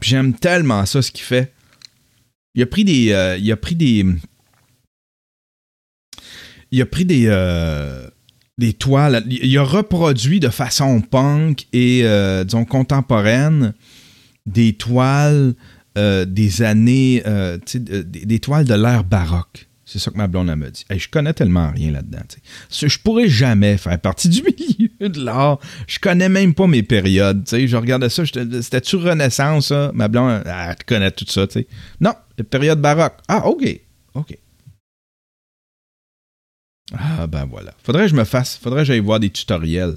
Puis J'aime tellement ça ce qu'il fait. Il a pris des, euh, il a pris des, il a pris des, euh, des toiles. Il a reproduit de façon punk et euh, disons contemporaine des toiles euh, des années, euh, des, toiles de l'ère baroque. C'est ça que ma blonde me dit. Hey, je connais tellement rien là-dedans. Je pourrais jamais faire partie du [laughs] milieu de l'art. Je connais même pas mes périodes. Je regardais ça, c'était-tu Renaissance, ça? Ma blonde, elle, connaît tout ça. tu sais. Non, période baroque. Ah, OK. OK. Ah, ben voilà. Faudrait que je me fasse, faudrait que j'aille voir des tutoriels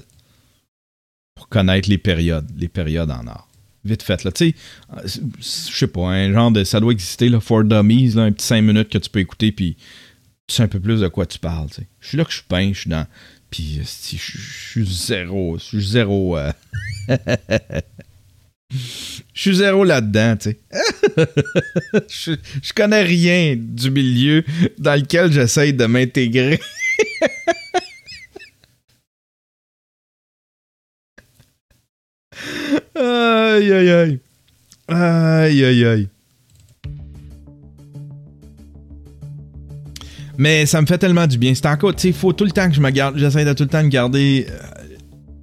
pour connaître les périodes, les périodes en art. Vite fait, là. Tu sais, euh, je sais pas, un genre de. Ça doit exister, là, for dummies, là, un petit 5 minutes que tu peux écouter, puis tu sais un peu plus de quoi tu parles, tu sais. Je suis là que je peins, je suis dans. Puis, euh, je suis zéro. Je suis zéro. euh, [laughs] Je suis zéro là-dedans, tu sais. [laughs] je, connais rien du milieu dans lequel j'essaye de m'intégrer. [laughs] aïe, aïe, aïe. Aïe, aïe, aïe. Mais ça me fait tellement du bien. C'est encore, tu sais, il faut tout le temps que je me garde, j'essaie de tout le temps me garder euh,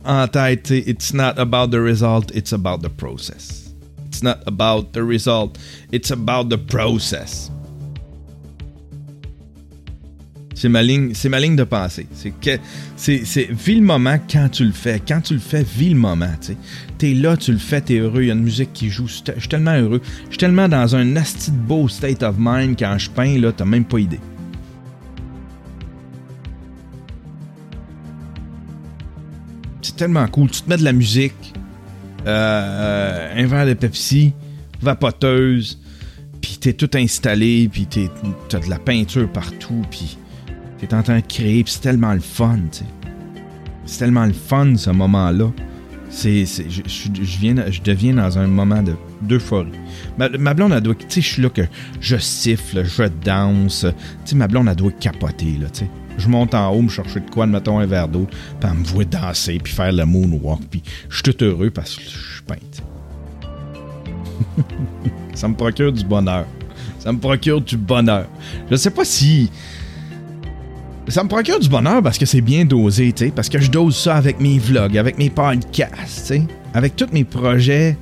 en tête, it's not about the result, it's about the process. It's not about the result, it's about the process. C'est ma ligne, c'est ma ligne de pensée. C'est que c'est c'est vis le moment quand tu le fais. Quand tu le fais, vis le moment, tu. T'es là, tu le fais, t'es heureux, il y a une musique qui joue, je suis tellement heureux. Je suis tellement dans un de beau state of mind quand je peins là, t'as même pas idée. Tellement cool. Tu te mets de la musique, euh, euh, un verre de Pepsi, vapoteuse, puis t'es tout installé, puis t'as de la peinture partout, puis t'es en train de créer, puis c'est tellement le fun, tu sais. C'est tellement le fun, ce moment-là. C'est, je, viens, je deviens dans un moment de, d'euphorie. Ma, ma blonde, elle doit... Tu sais, je suis là que je siffle, je danse. Tu sais, ma blonde, elle doit capoter, là, tu sais. Je monte en haut, me chercher de quoi, mettons un verre d'eau, puis elle me voit danser, puis faire le moonwalk, puis je suis tout heureux parce que je suis peint, tu sais. [laughs] Ça me procure du bonheur. Ça me procure du bonheur. Je sais pas si... Ça me procure du bonheur parce que c'est bien dosé, tu sais, parce que je dose ça avec mes vlogs, avec mes podcasts, tu sais, avec tous mes projets,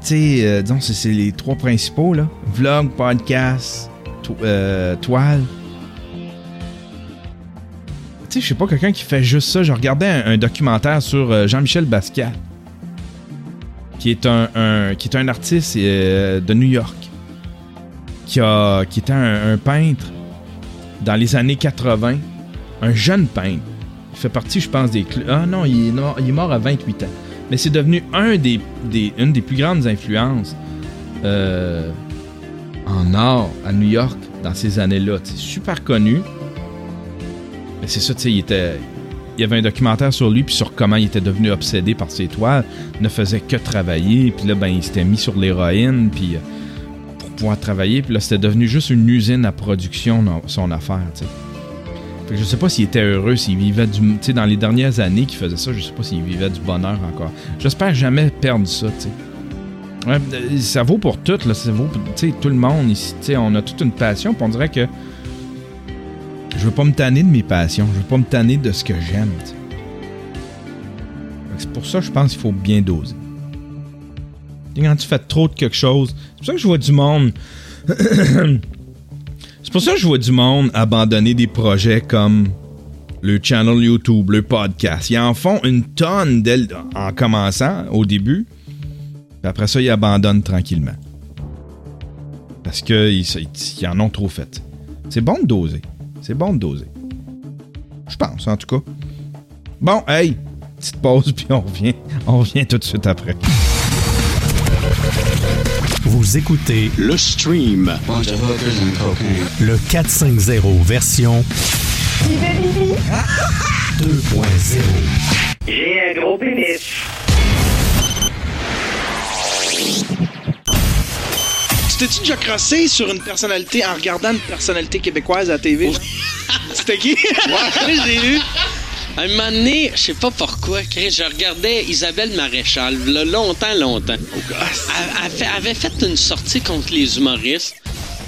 tu sais, euh, disons, c'est, les trois principaux, là. Vlog, podcast, euh, toile. Tu sais, je sais pas, quelqu'un qui fait juste ça. Je regardais un, documentaire sur euh, Jean-Michel Basquiat, qui est un, qui est un artiste de New York, qui, était un peintre dans les années 80, un jeune peintre. Il fait partie, je pense, des... cl- Ah non, il est, mort, il est mort à 28 ans. Mais c'est devenu un des, des- une des plus grandes influences euh, en art à New York dans ces années-là. C'est super connu. Mais c'est ça, tu il était... Il y avait un documentaire sur lui, puis sur comment il était devenu obsédé par ses toiles. Il ne faisait que travailler, puis là, ben, il s'était mis sur l'héroïne, puis euh, pour pouvoir travailler, puis là, c'était devenu juste une usine à production, son affaire. Fait que je sais pas s'il était heureux, s'il vivait du. Tu sais, dans les dernières années qu'il faisait ça, je sais pas s'il vivait du bonheur encore. J'espère jamais perdre ça, euh, ça vaut pour tout, là. Ça vaut pour tout le monde ici. On a toute une passion, on dirait que. Je veux pas me tanner de mes passions. Je veux pas me tanner de ce que j'aime, C'est pour ça que je pense qu'il faut bien doser. Quand tu fais trop de quelque chose. C'est pour ça que je vois du monde. [clears throat] C'est pour ça que je vois du monde abandonner des projets comme le channel YouTube, le podcast. Ils en font une tonne en commençant au début. Puis après ça, ils abandonnent tranquillement. Parce qu'ils ils en ont trop fait. C'est bon de doser. C'est bon de doser. Je pense, en tout cas. Bon, hey, petite pause, [laughs] puis on revient. On revient tout de suite après. Vous écoutez Le stream. le 450 version 2.0. J'ai un gros pénis. Tu t'es-tu déjà crossé sur une personnalité en regardant une personnalité québécoise à la TV? [laughs] C'était qui? Ouais, j'ai eu. À un moment donné, je sais pas pourquoi, Chris, je regardais Isabelle Maréchal, là, longtemps, longtemps. Elle, elle fait- elle avait fait une sortie contre les humoristes.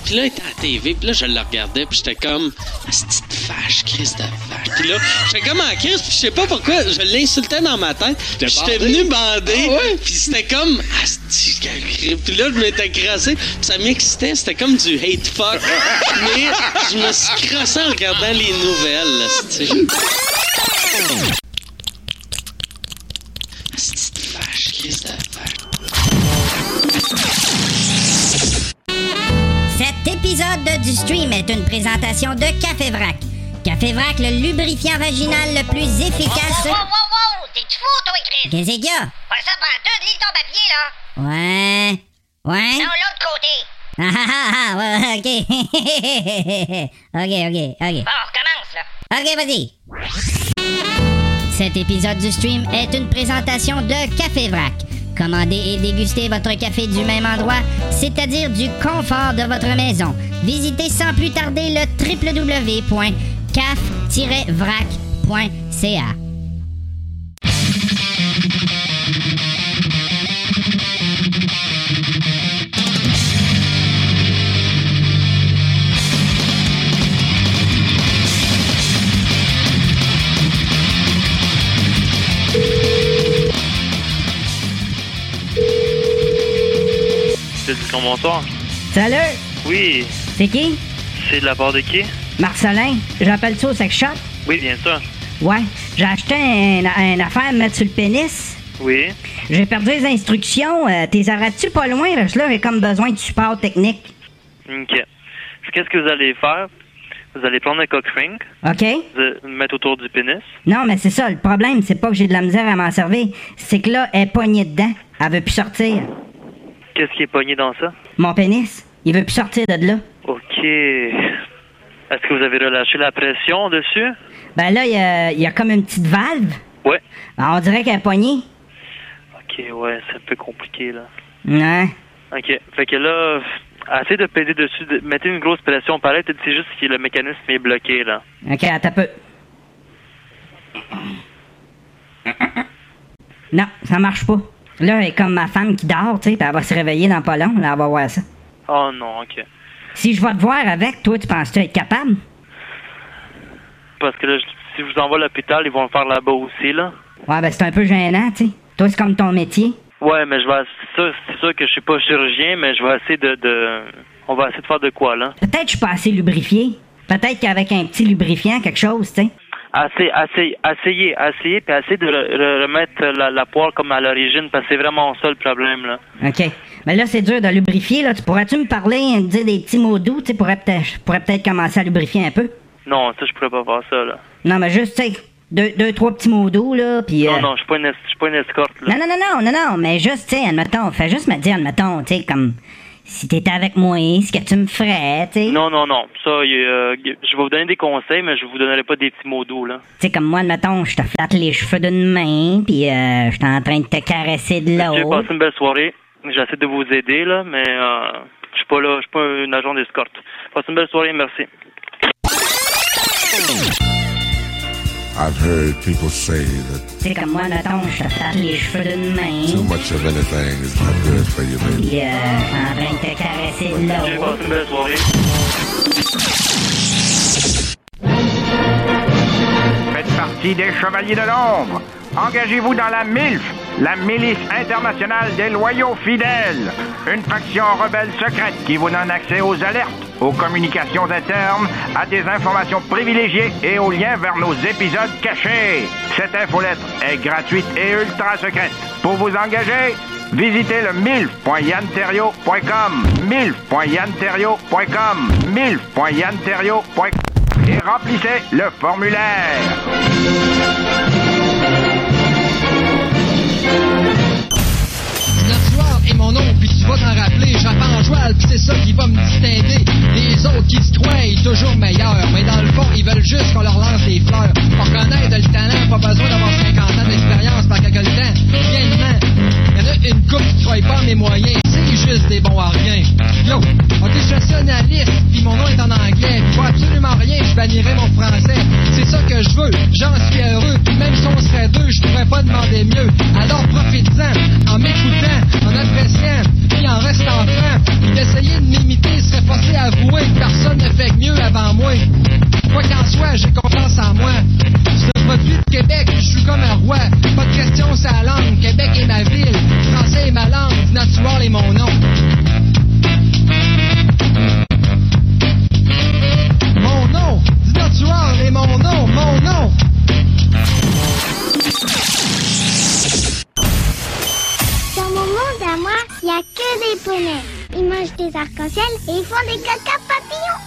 Puis là, elle était à la TV, puis là, je la regardais, puis j'étais comme, ah, cette petite vache, Chris de vache. Puis là, j'étais comme en Chris, puis je sais pas pourquoi, je l'insultais dans ma tête. Puis J'étais venu bander, puis c'était comme, ah, c'est- puis là, je m'étais crassé, puis ça m'excitait, c'était comme du hate fuck. [laughs] Mais je me suis crassé en regardant les nouvelles, là, Cet épisode du stream est une présentation de Café Vrac. Café Vrac, le lubrifiant vaginal le plus efficace. Wow, wow, wow! T'es-tu fou, toi, Chris? Qu'est-ce qu'il y a? Ouais, ça prend deux livres ton papier, là. Ouais. Ouais. Non, l'autre côté. Ah ah ah, ouais, ok. [laughs] ok, ok, ok. Bon, on recommence, là. Ok, vas-y. Cet épisode du stream est une présentation de Café Vrac. Commandez et dégustez votre café du même endroit, c'est-à-dire du confort de votre maison. Visitez sans plus tarder le www.caf-vrac.ca. Bonsoir. Salut, Oui, c'est qui? c'est de la part de qui? Marcelin. J'appelle ça au sex shop? Oui, bien sûr. Ouais, j'ai acheté un, un affaire à mettre sur le pénis. Oui. J'ai perdu les instructions. Euh, T'es arrêtes-tu pas loin? Là, là j'ai comme besoin de support technique. OK. Qu'est-ce que vous allez faire? Vous allez prendre un cock ring, OK? vous le mettre autour du pénis. Non, mais c'est ça. Le problème, c'est pas que j'ai de la misère à m'en servir. C'est que là, elle est poignée dedans. Elle veut plus sortir. Qu'est-ce qui est pogné dans ça? Mon pénis, il veut plus sortir de là. OK. Est-ce que vous avez relâché la pression dessus? Ben là, il y a, il y a comme une petite valve. Ouais. Ben, on dirait qu'elle est poignée. OK, ouais, c'est un peu compliqué, là. Ouais. OK. Fait que là, essayez de peser dessus. de- mettez une grosse pression pareil. C'est juste que le mécanisme est bloqué, là. OK, attends un peu. Non, ça marche pas. Là, elle est comme ma femme qui dort, tu sais, puis elle va se réveiller dans pas long, là, elle va voir ça. Oh non, OK. Si je vais te voir avec, toi, tu penses-tu être capable? Parce que là, si je vous envoie à l'hôpital, ils vont le faire là-bas aussi, là. Ouais, ben c'est un peu gênant, tu sais. Toi, c'est comme ton métier. Ouais, mais je vais. C'est sûr, c'est sûr que je suis pas chirurgien, mais je vais essayer de, de. On va essayer de faire de quoi, là? Peut-être que je suis pas assez lubrifié. Peut-être qu'avec un petit lubrifiant, quelque chose, tu sais. Assez, assez, essayez, essayez, puis essayez de re- re- remettre la, la poire comme à l'origine, parce que c'est vraiment ça le problème, là. OK. Mais là, c'est dur de lubrifier, là. Tu pourrais-tu me parler, me dire des petits mots doux, tu pourrais peut-être, pourrais peut-être commencer à lubrifier un peu? Non, ça, je pourrais pas faire ça, là. Non, mais juste, tu sais, deux, deux, trois petits mots doux, là, puis... euh, Non, non, je suis pas pas une escorte, là. Non, non, non, non, non, non, mais juste, tu sais, admettons, fais juste me dire, admettons, tu sais, comme, si t'étais avec moi, ce que tu me ferais, tu sais. Non, non, non. Ça, euh, je vais vous donner des conseils, mais je vous donnerai pas des petits mots doux, là. Tu sais, comme moi, admettons, je te flatte les cheveux d'une main, puis euh, je suis en train de te caresser de J'ai l'autre. passé une belle soirée. J'essaie de vous aider, là, mais euh, je suis pas là, je suis pas un agent d'escorte. Passez une belle soirée, merci. I've heard people say that sais, comme moi, admettons, je te flatte les cheveux d'une too main, much of anything is not good for you, baby. puis euh, en train de te caresser de J'ai l'autre. passé une belle soirée. Faites partie des Chevaliers de l'Ombre. Engagez-vous dans la MILF, la Milice internationale des loyaux fidèles. Une faction rebelle secrète qui vous donne accès aux alertes, aux communications internes, à des informations privilégiées et aux liens vers nos épisodes cachés. Cette infolettre est gratuite et ultra secrète. Pour vous engager, visitez le milf.yanterio.com, milf.yanterio.com, milf.yanterio.com et remplissez le formulaire. Mon nom, ça qui va me distinguer. Les autres qui se croient toujours meilleurs, mais dans le fond, ils veulent juste qu'on leur lance des fleurs. Pour connaître le talent, pas besoin d'avoir 50 ans d'expérience par quelque temps. Rien de main. Y'en a une coupe qui croit pas mes moyens. C'est juste des bons à rien. Yo, ok, je suis nationaliste, puis mon nom est en anglais. Puis pour absolument rien, je bannirais mon français. C'est ça que je veux, j'en suis heureux. Même si on serait deux, je pourrais pas demander mieux. Alors profite-en, en m'écoutant, en appréciant, puis en restant franc. D'essayer m'imiter serait forcé à avouer que personne ne fait mieux avant moi. Quoi qu'en soit, j'ai confiance en moi. Je me produit de Québec, je suis comme un roi. Pas de question, c'est la langue. Québec est ma ville, français est ma langue, Natural est mon nom. Mon nom, Natural est mon nom, mon nom. À moi, il n'y a que des poneys. Ils mangent des arcs-en-ciel et ils font des caca papillons.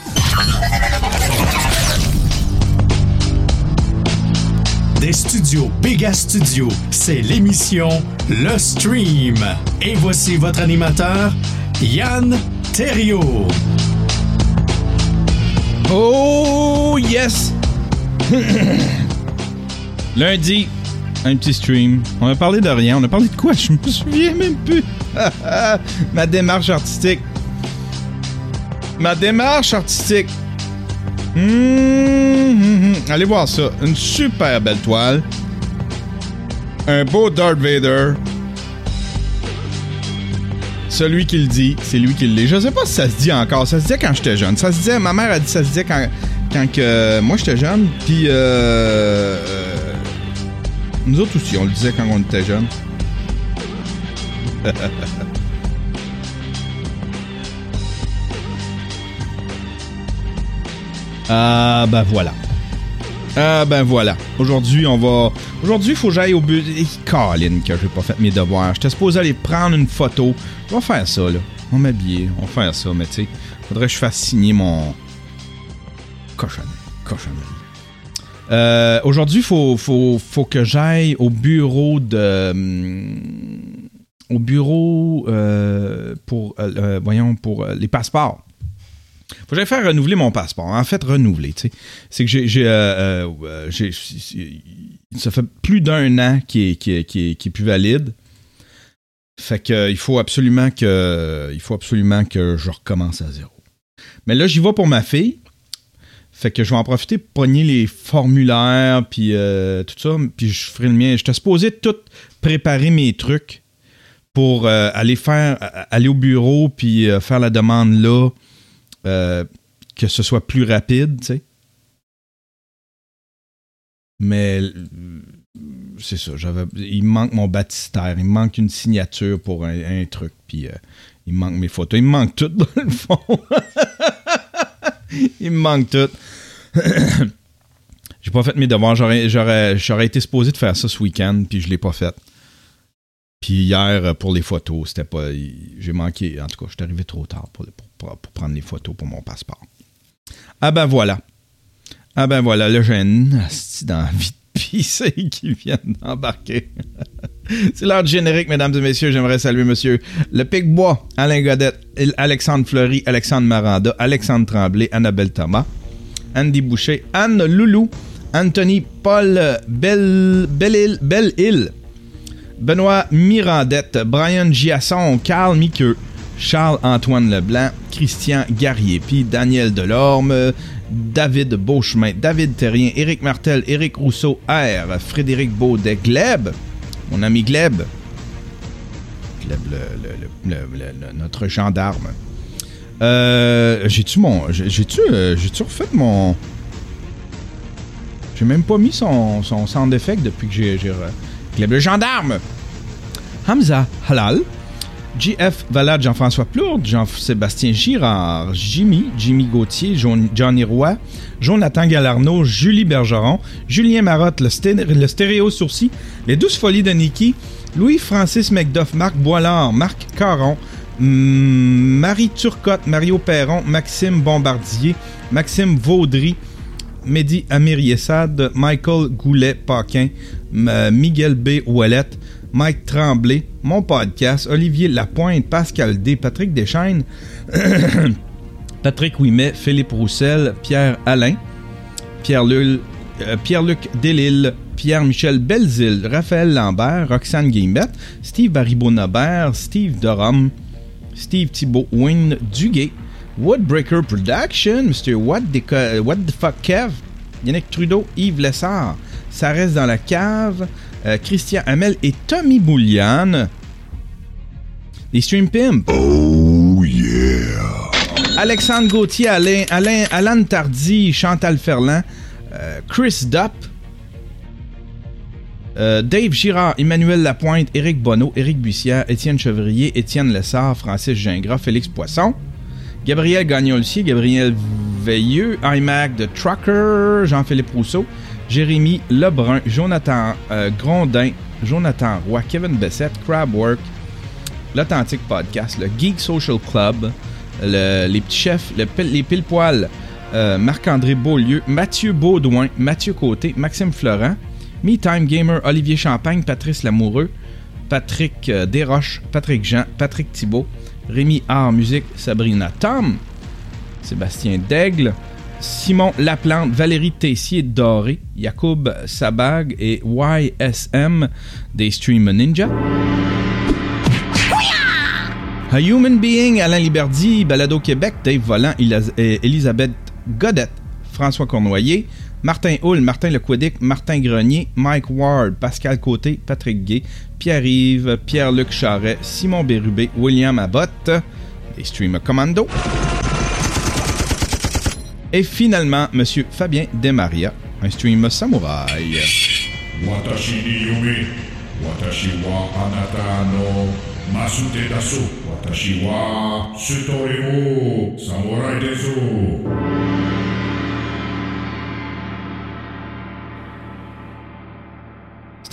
Des studios Béga Studio, c'est l'émission Le Stream. Et voici votre animateur, Yann Terriot. Oh yes! [coughs] Lundi, un petit stream. On a parlé de rien. On a parlé de quoi? Je me souviens même plus. [laughs] Ma démarche artistique. Ma démarche artistique. Hum. Allez voir ça. Une super belle toile. Un beau Darth Vader. Celui qui le dit, c'est lui qui le dit. Je sais pas si ça se dit encore. Ça se disait quand j'étais jeune. Ça se disait, ma mère a dit ça se disait quand, quand que moi j'étais jeune. Puis euh, nous autres aussi, on le disait quand on était jeune. [laughs] Ah ben voilà. Ah ben voilà. Aujourd'hui, on va. Aujourd'hui, il faut que j'aille au but. Et Colin, que j'ai pas fait mes devoirs. J'étais supposé aller prendre une photo. On va faire ça, là. On va m'habiller. On va faire ça, mais tu sais, faudrait que je fasse signer mon. Cochonnerie. Cochonnerie. Euh, Aujourd'hui, il faut, faut, faut que j'aille au bureau de. hum, Au bureau euh, pour. euh, euh, voyons, pour euh, les passeports. Faut que j'aille faire renouveler mon passeport. En fait, renouveler. C'est que euh, euh, ça fait plus d'un an qu'il est, qu'il est- qu'il est- qu'il est plus valide. Fait que euh, il faut absolument que. Il faut absolument que je recommence à zéro. Mais là, j'y vais pour ma fille. Fait que je vais en profiter pour pogner les formulaires, puis euh, tout ça, puis je ferai le mien. J'étais supposé tout préparer mes trucs pour euh, aller faire, aller au bureau, puis euh, faire la demande là, que ce soit plus rapide, tu sais. Mais c'est ça, j'avais, il me manque mon baptistère, il me manque une signature pour un, truc, puis il me manque mes photos, il me manque tout [laughs] dans le fond. [laughs] il me manque tout. [coughs] J'ai pas fait mes devoirs, j'aurais, j'aurais, j'aurais été supposé de faire ça ce week-end, puis je l'ai pas fait. Puis hier, pour les photos, c'était pas. J'ai manqué. En tout cas, je suis arrivé trop tard pour, pour- prendre les photos pour mon passeport. Ah ben voilà. Ah ben voilà, là j'ai un asti d'envie de pisser [laughs] qui vient d'embarquer. [laughs] C'est l'heure du générique, mesdames et messieurs. J'aimerais saluer monsieur Le Pic-Bois, Alain Godette, Alexandre Fleury, Alexandre Maranda, Alexandre Tremblay, Annabelle Thomas, Andy Boucher, Anne Loulou, Anthony Paul Belle-Île, Belle-Île, Benoît Mirandette, Brian Giasson, Carl Miqueux, Charles-Antoine Leblanc, Christian Garriépi, Daniel Delorme, David Beauchemin, David Terrien, Éric Martel, Éric Rousseau, R, Frédéric Baudet, Gleb, mon ami Gleb, Gleb, le- le- le- le- le- le- notre gendarme. Euh, j'ai-tu mon. j'ai- J'ai-tu euh, j'ai-tu refait mon. J'ai même pas mis son, son sound effect depuis que j'ai. j'ai le gendarme! Hamza Halal, JF Valade, Jean-François Plourde, Jean-Sébastien Girard, Jimmy, Jimmy Gauthier, Johnny Roy, Jonathan Galarno, Julie Bergeron, Julien Marotte, le, sté- stéréo sourcil, les douze folies de Niki, Louis-Francis McDuff, Marc Boilard, Marc Caron, Marie Turcotte, Mario Perron, Maxime Bombardier, Maxime Vaudry, Mehdi Amir-Yessad, Michael Goulet-Paquin, Miguel B. Ouellette, Mike Tremblay, mon podcast, Olivier Lapointe, Pascal D, Patrick Deschaines, [coughs] Patrick Ouimet, Philippe Roussel, Pierre Alain, euh, Pierre-Luc Delille, Pierre-Michel Belzile, Raphaël Lambert, Roxane Guillemette, Steve Baribeau-Nobert, Steve Dorum, Steve Thibault, Wayne Duguay, Woodbreaker Production, Mr. What the, Co- What the Fuck Kev, Yannick Trudeau, Yves Lessard, Ça reste dans la cave, euh, Christian Hamel et Tommy Boulian. Les Stream Pimp. Oh yeah. Alexandre Gauthier, Alain, Alain, Alan Tardy, Chantal Ferland, euh, Chris Dupp, euh, Dave Girard, Emmanuel Lapointe, Éric Bonneau, Éric Bussière, Étienne Chevrier, Étienne Lessard, Francis Gingras, Félix Poisson, Gabriel Gagnon-Lucier, Gabriel Veilleux, iMac de Trucker, Jean-Philippe Rousseau, Jérémy Lebrun, Jonathan euh, Grondin, Jonathan Roy, Kevin Bessette, Crabwork, l'Authentique Podcast, le Geek Social Club, le- les petits chefs, le pile- les pile-poils, euh, Marc-André Beaulieu, Mathieu Baudouin, Mathieu Côté, Maxime Florent, Me Time Gamer, Olivier Champagne, Patrice Lamoureux, Patrick euh, Desroches, Patrick Jean, Patrick Thibault, Rémi Art Musique, Sabrina Tom, Sébastien Daigle, Simon Laplante, Valérie Tessier Doré, Yacoub Sabag et YSM des Stream Ninja. A Human Being, Alain Liberdi, Balado Québec, Dave Volant, Elis- Elisabeth Godette, François Cournoyer, Martin Hull, Martin Lequedic, Martin Grenier, Mike Ward, Pascal Côté, Patrick Gay, Pierre-Yves, Pierre-Luc Charret, Simon Bérubé, William Abbott, des Stream Commando. Et finalement, Monsieur Fabien Demaria, un stream samouraï. Watashi ni yumi. Watashi wa anata masute dasu. Watashi wa.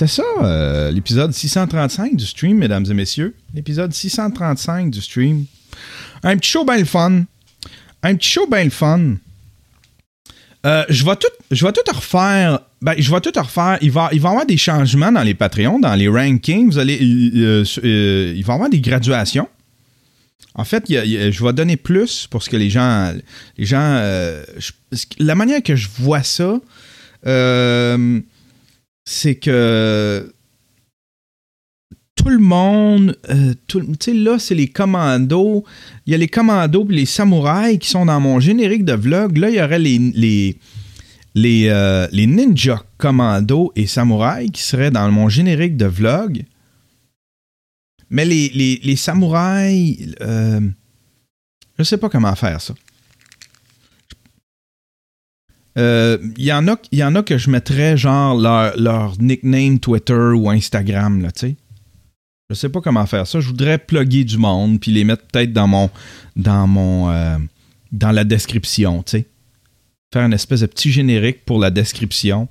C'était ça, euh, l'épisode 635 du stream, mesdames et messieurs. L'épisode 635 du stream. Un petit show bien le fun. Un petit show bien le fun. Euh, je vais tout, tout refaire. Ben, je vais tout refaire. Il va, il va y avoir des changements dans les Patreons, dans les rankings. Vous allez, euh, il va y avoir des graduations. En fait, je vais donner plus pour ce que les gens, les gens, la manière que je vois ça, c'est que tout le monde, euh, tu sais, là, c'est les commandos. Il y a les commandos et les samouraïs qui sont dans mon générique de vlog. Là, il y aurait les, les, les, euh, commandos et samouraïs qui seraient dans mon générique de vlog. Mais les samouraïs, euh, je sais pas comment faire ça. Euh, Il y, en a- y en a que je mettrais genre leur, leur nickname Twitter ou Instagram, là, tu sais. Je sais pas comment faire ça. Je voudrais plugger du monde puis les mettre peut-être dans mon dans mon euh, dans la description, tu sais. Faire une espèce de petit générique pour la description.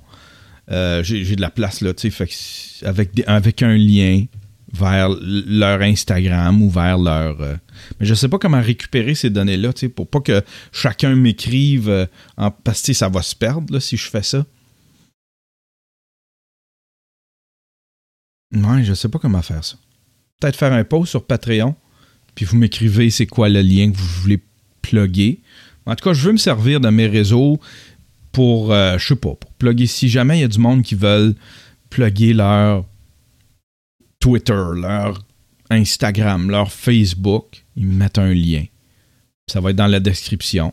Euh, J'ai de la place là, tu sais, avec avec un lien vers leur Instagram ou vers leur. euh, mais je sais pas comment récupérer ces données-là, pour pas que chacun m'écrive euh, en- parce que ça va se perdre là, si je fais ça. Ouais, je sais pas comment faire ça. Peut-être faire un post sur Patreon, puis vous m'écrivez c'est quoi le lien que vous voulez plugger. En tout cas, je veux me servir de mes réseaux pour, euh, je sais pas, pour plugger. Si jamais il y a du monde qui veulent plugger leur Twitter, leur Instagram, leur Facebook, ils me mettent un lien. Ça va être dans la description.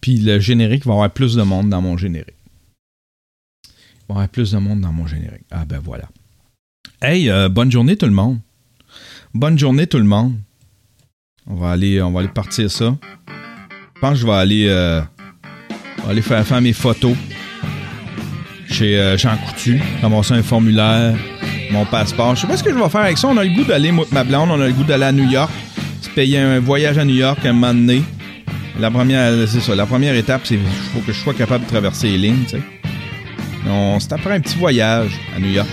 Puis le générique va avoir plus de monde dans mon générique. Il va y avoir plus de monde dans mon générique. Ah ben voilà. Hey, euh, bonne journée tout le monde. Bonne journée tout le monde. On va aller, on va aller partir ça. Je pense que je vais aller, euh, aller faire, faire mes photos chez euh, Jean Coutu, ramasser un formulaire, mon passeport. Je sais pas ce que je vais faire avec ça. On a le goût d'aller, ma blonde, on a le goût d'aller à New York. Se payer un voyage à New York un moment donné. La première, c'est. La première étape, c'est faut que je sois capable de traverser les lignes, tu sais. On se un petit voyage à New York.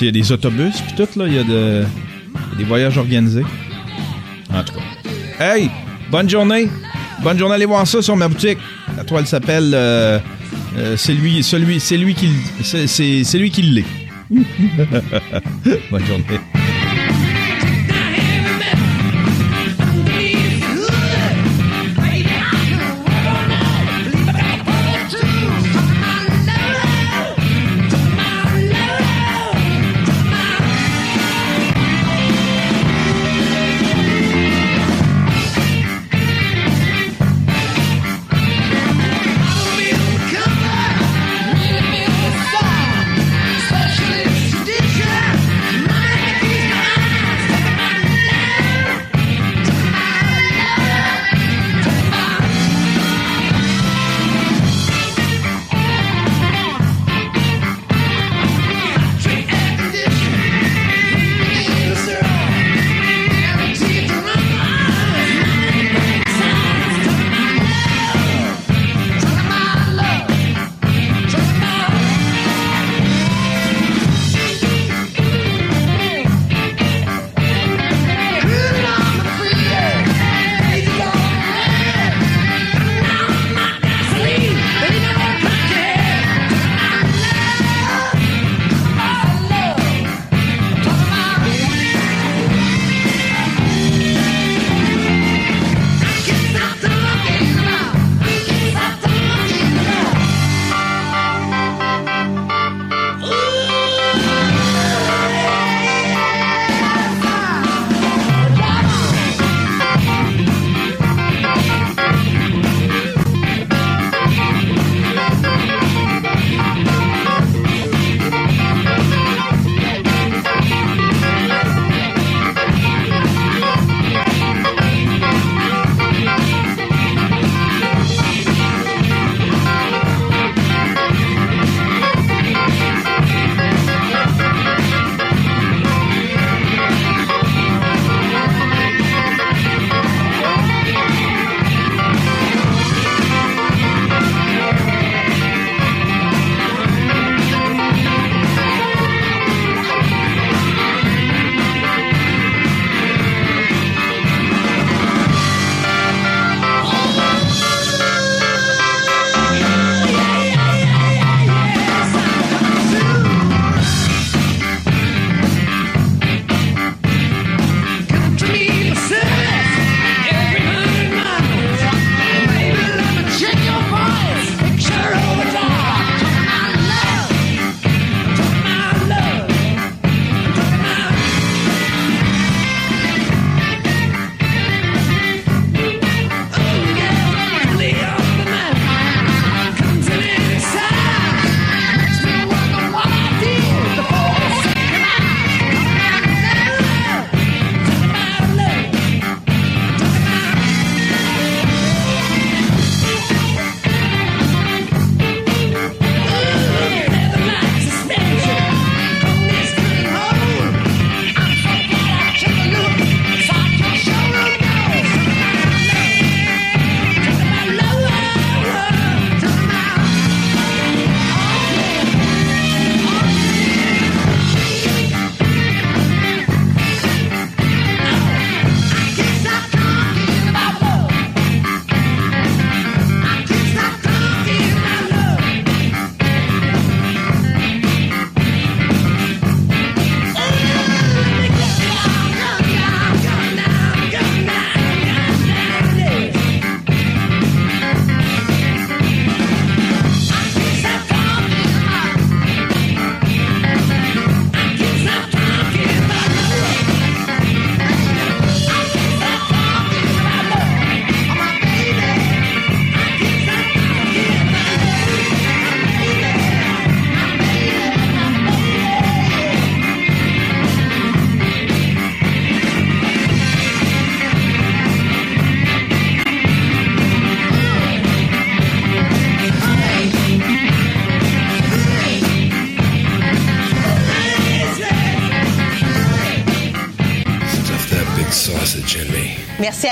Il y a des autobus puis tout, là. Il y, a de- il y a des voyages organisés. En tout cas. Hey! Bonne journée! Bonne journée, allez voir ça sur ma boutique. La toile s'appelle euh, euh, C'est lui, celui, c'est lui qui, l- c'est, c'est, c'est lui qui l'est. [laughs] Bonne journée.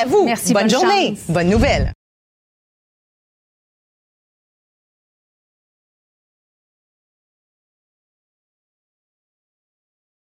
À vous. Merci, bonne, bonne journée. chance. Bonne nouvelle.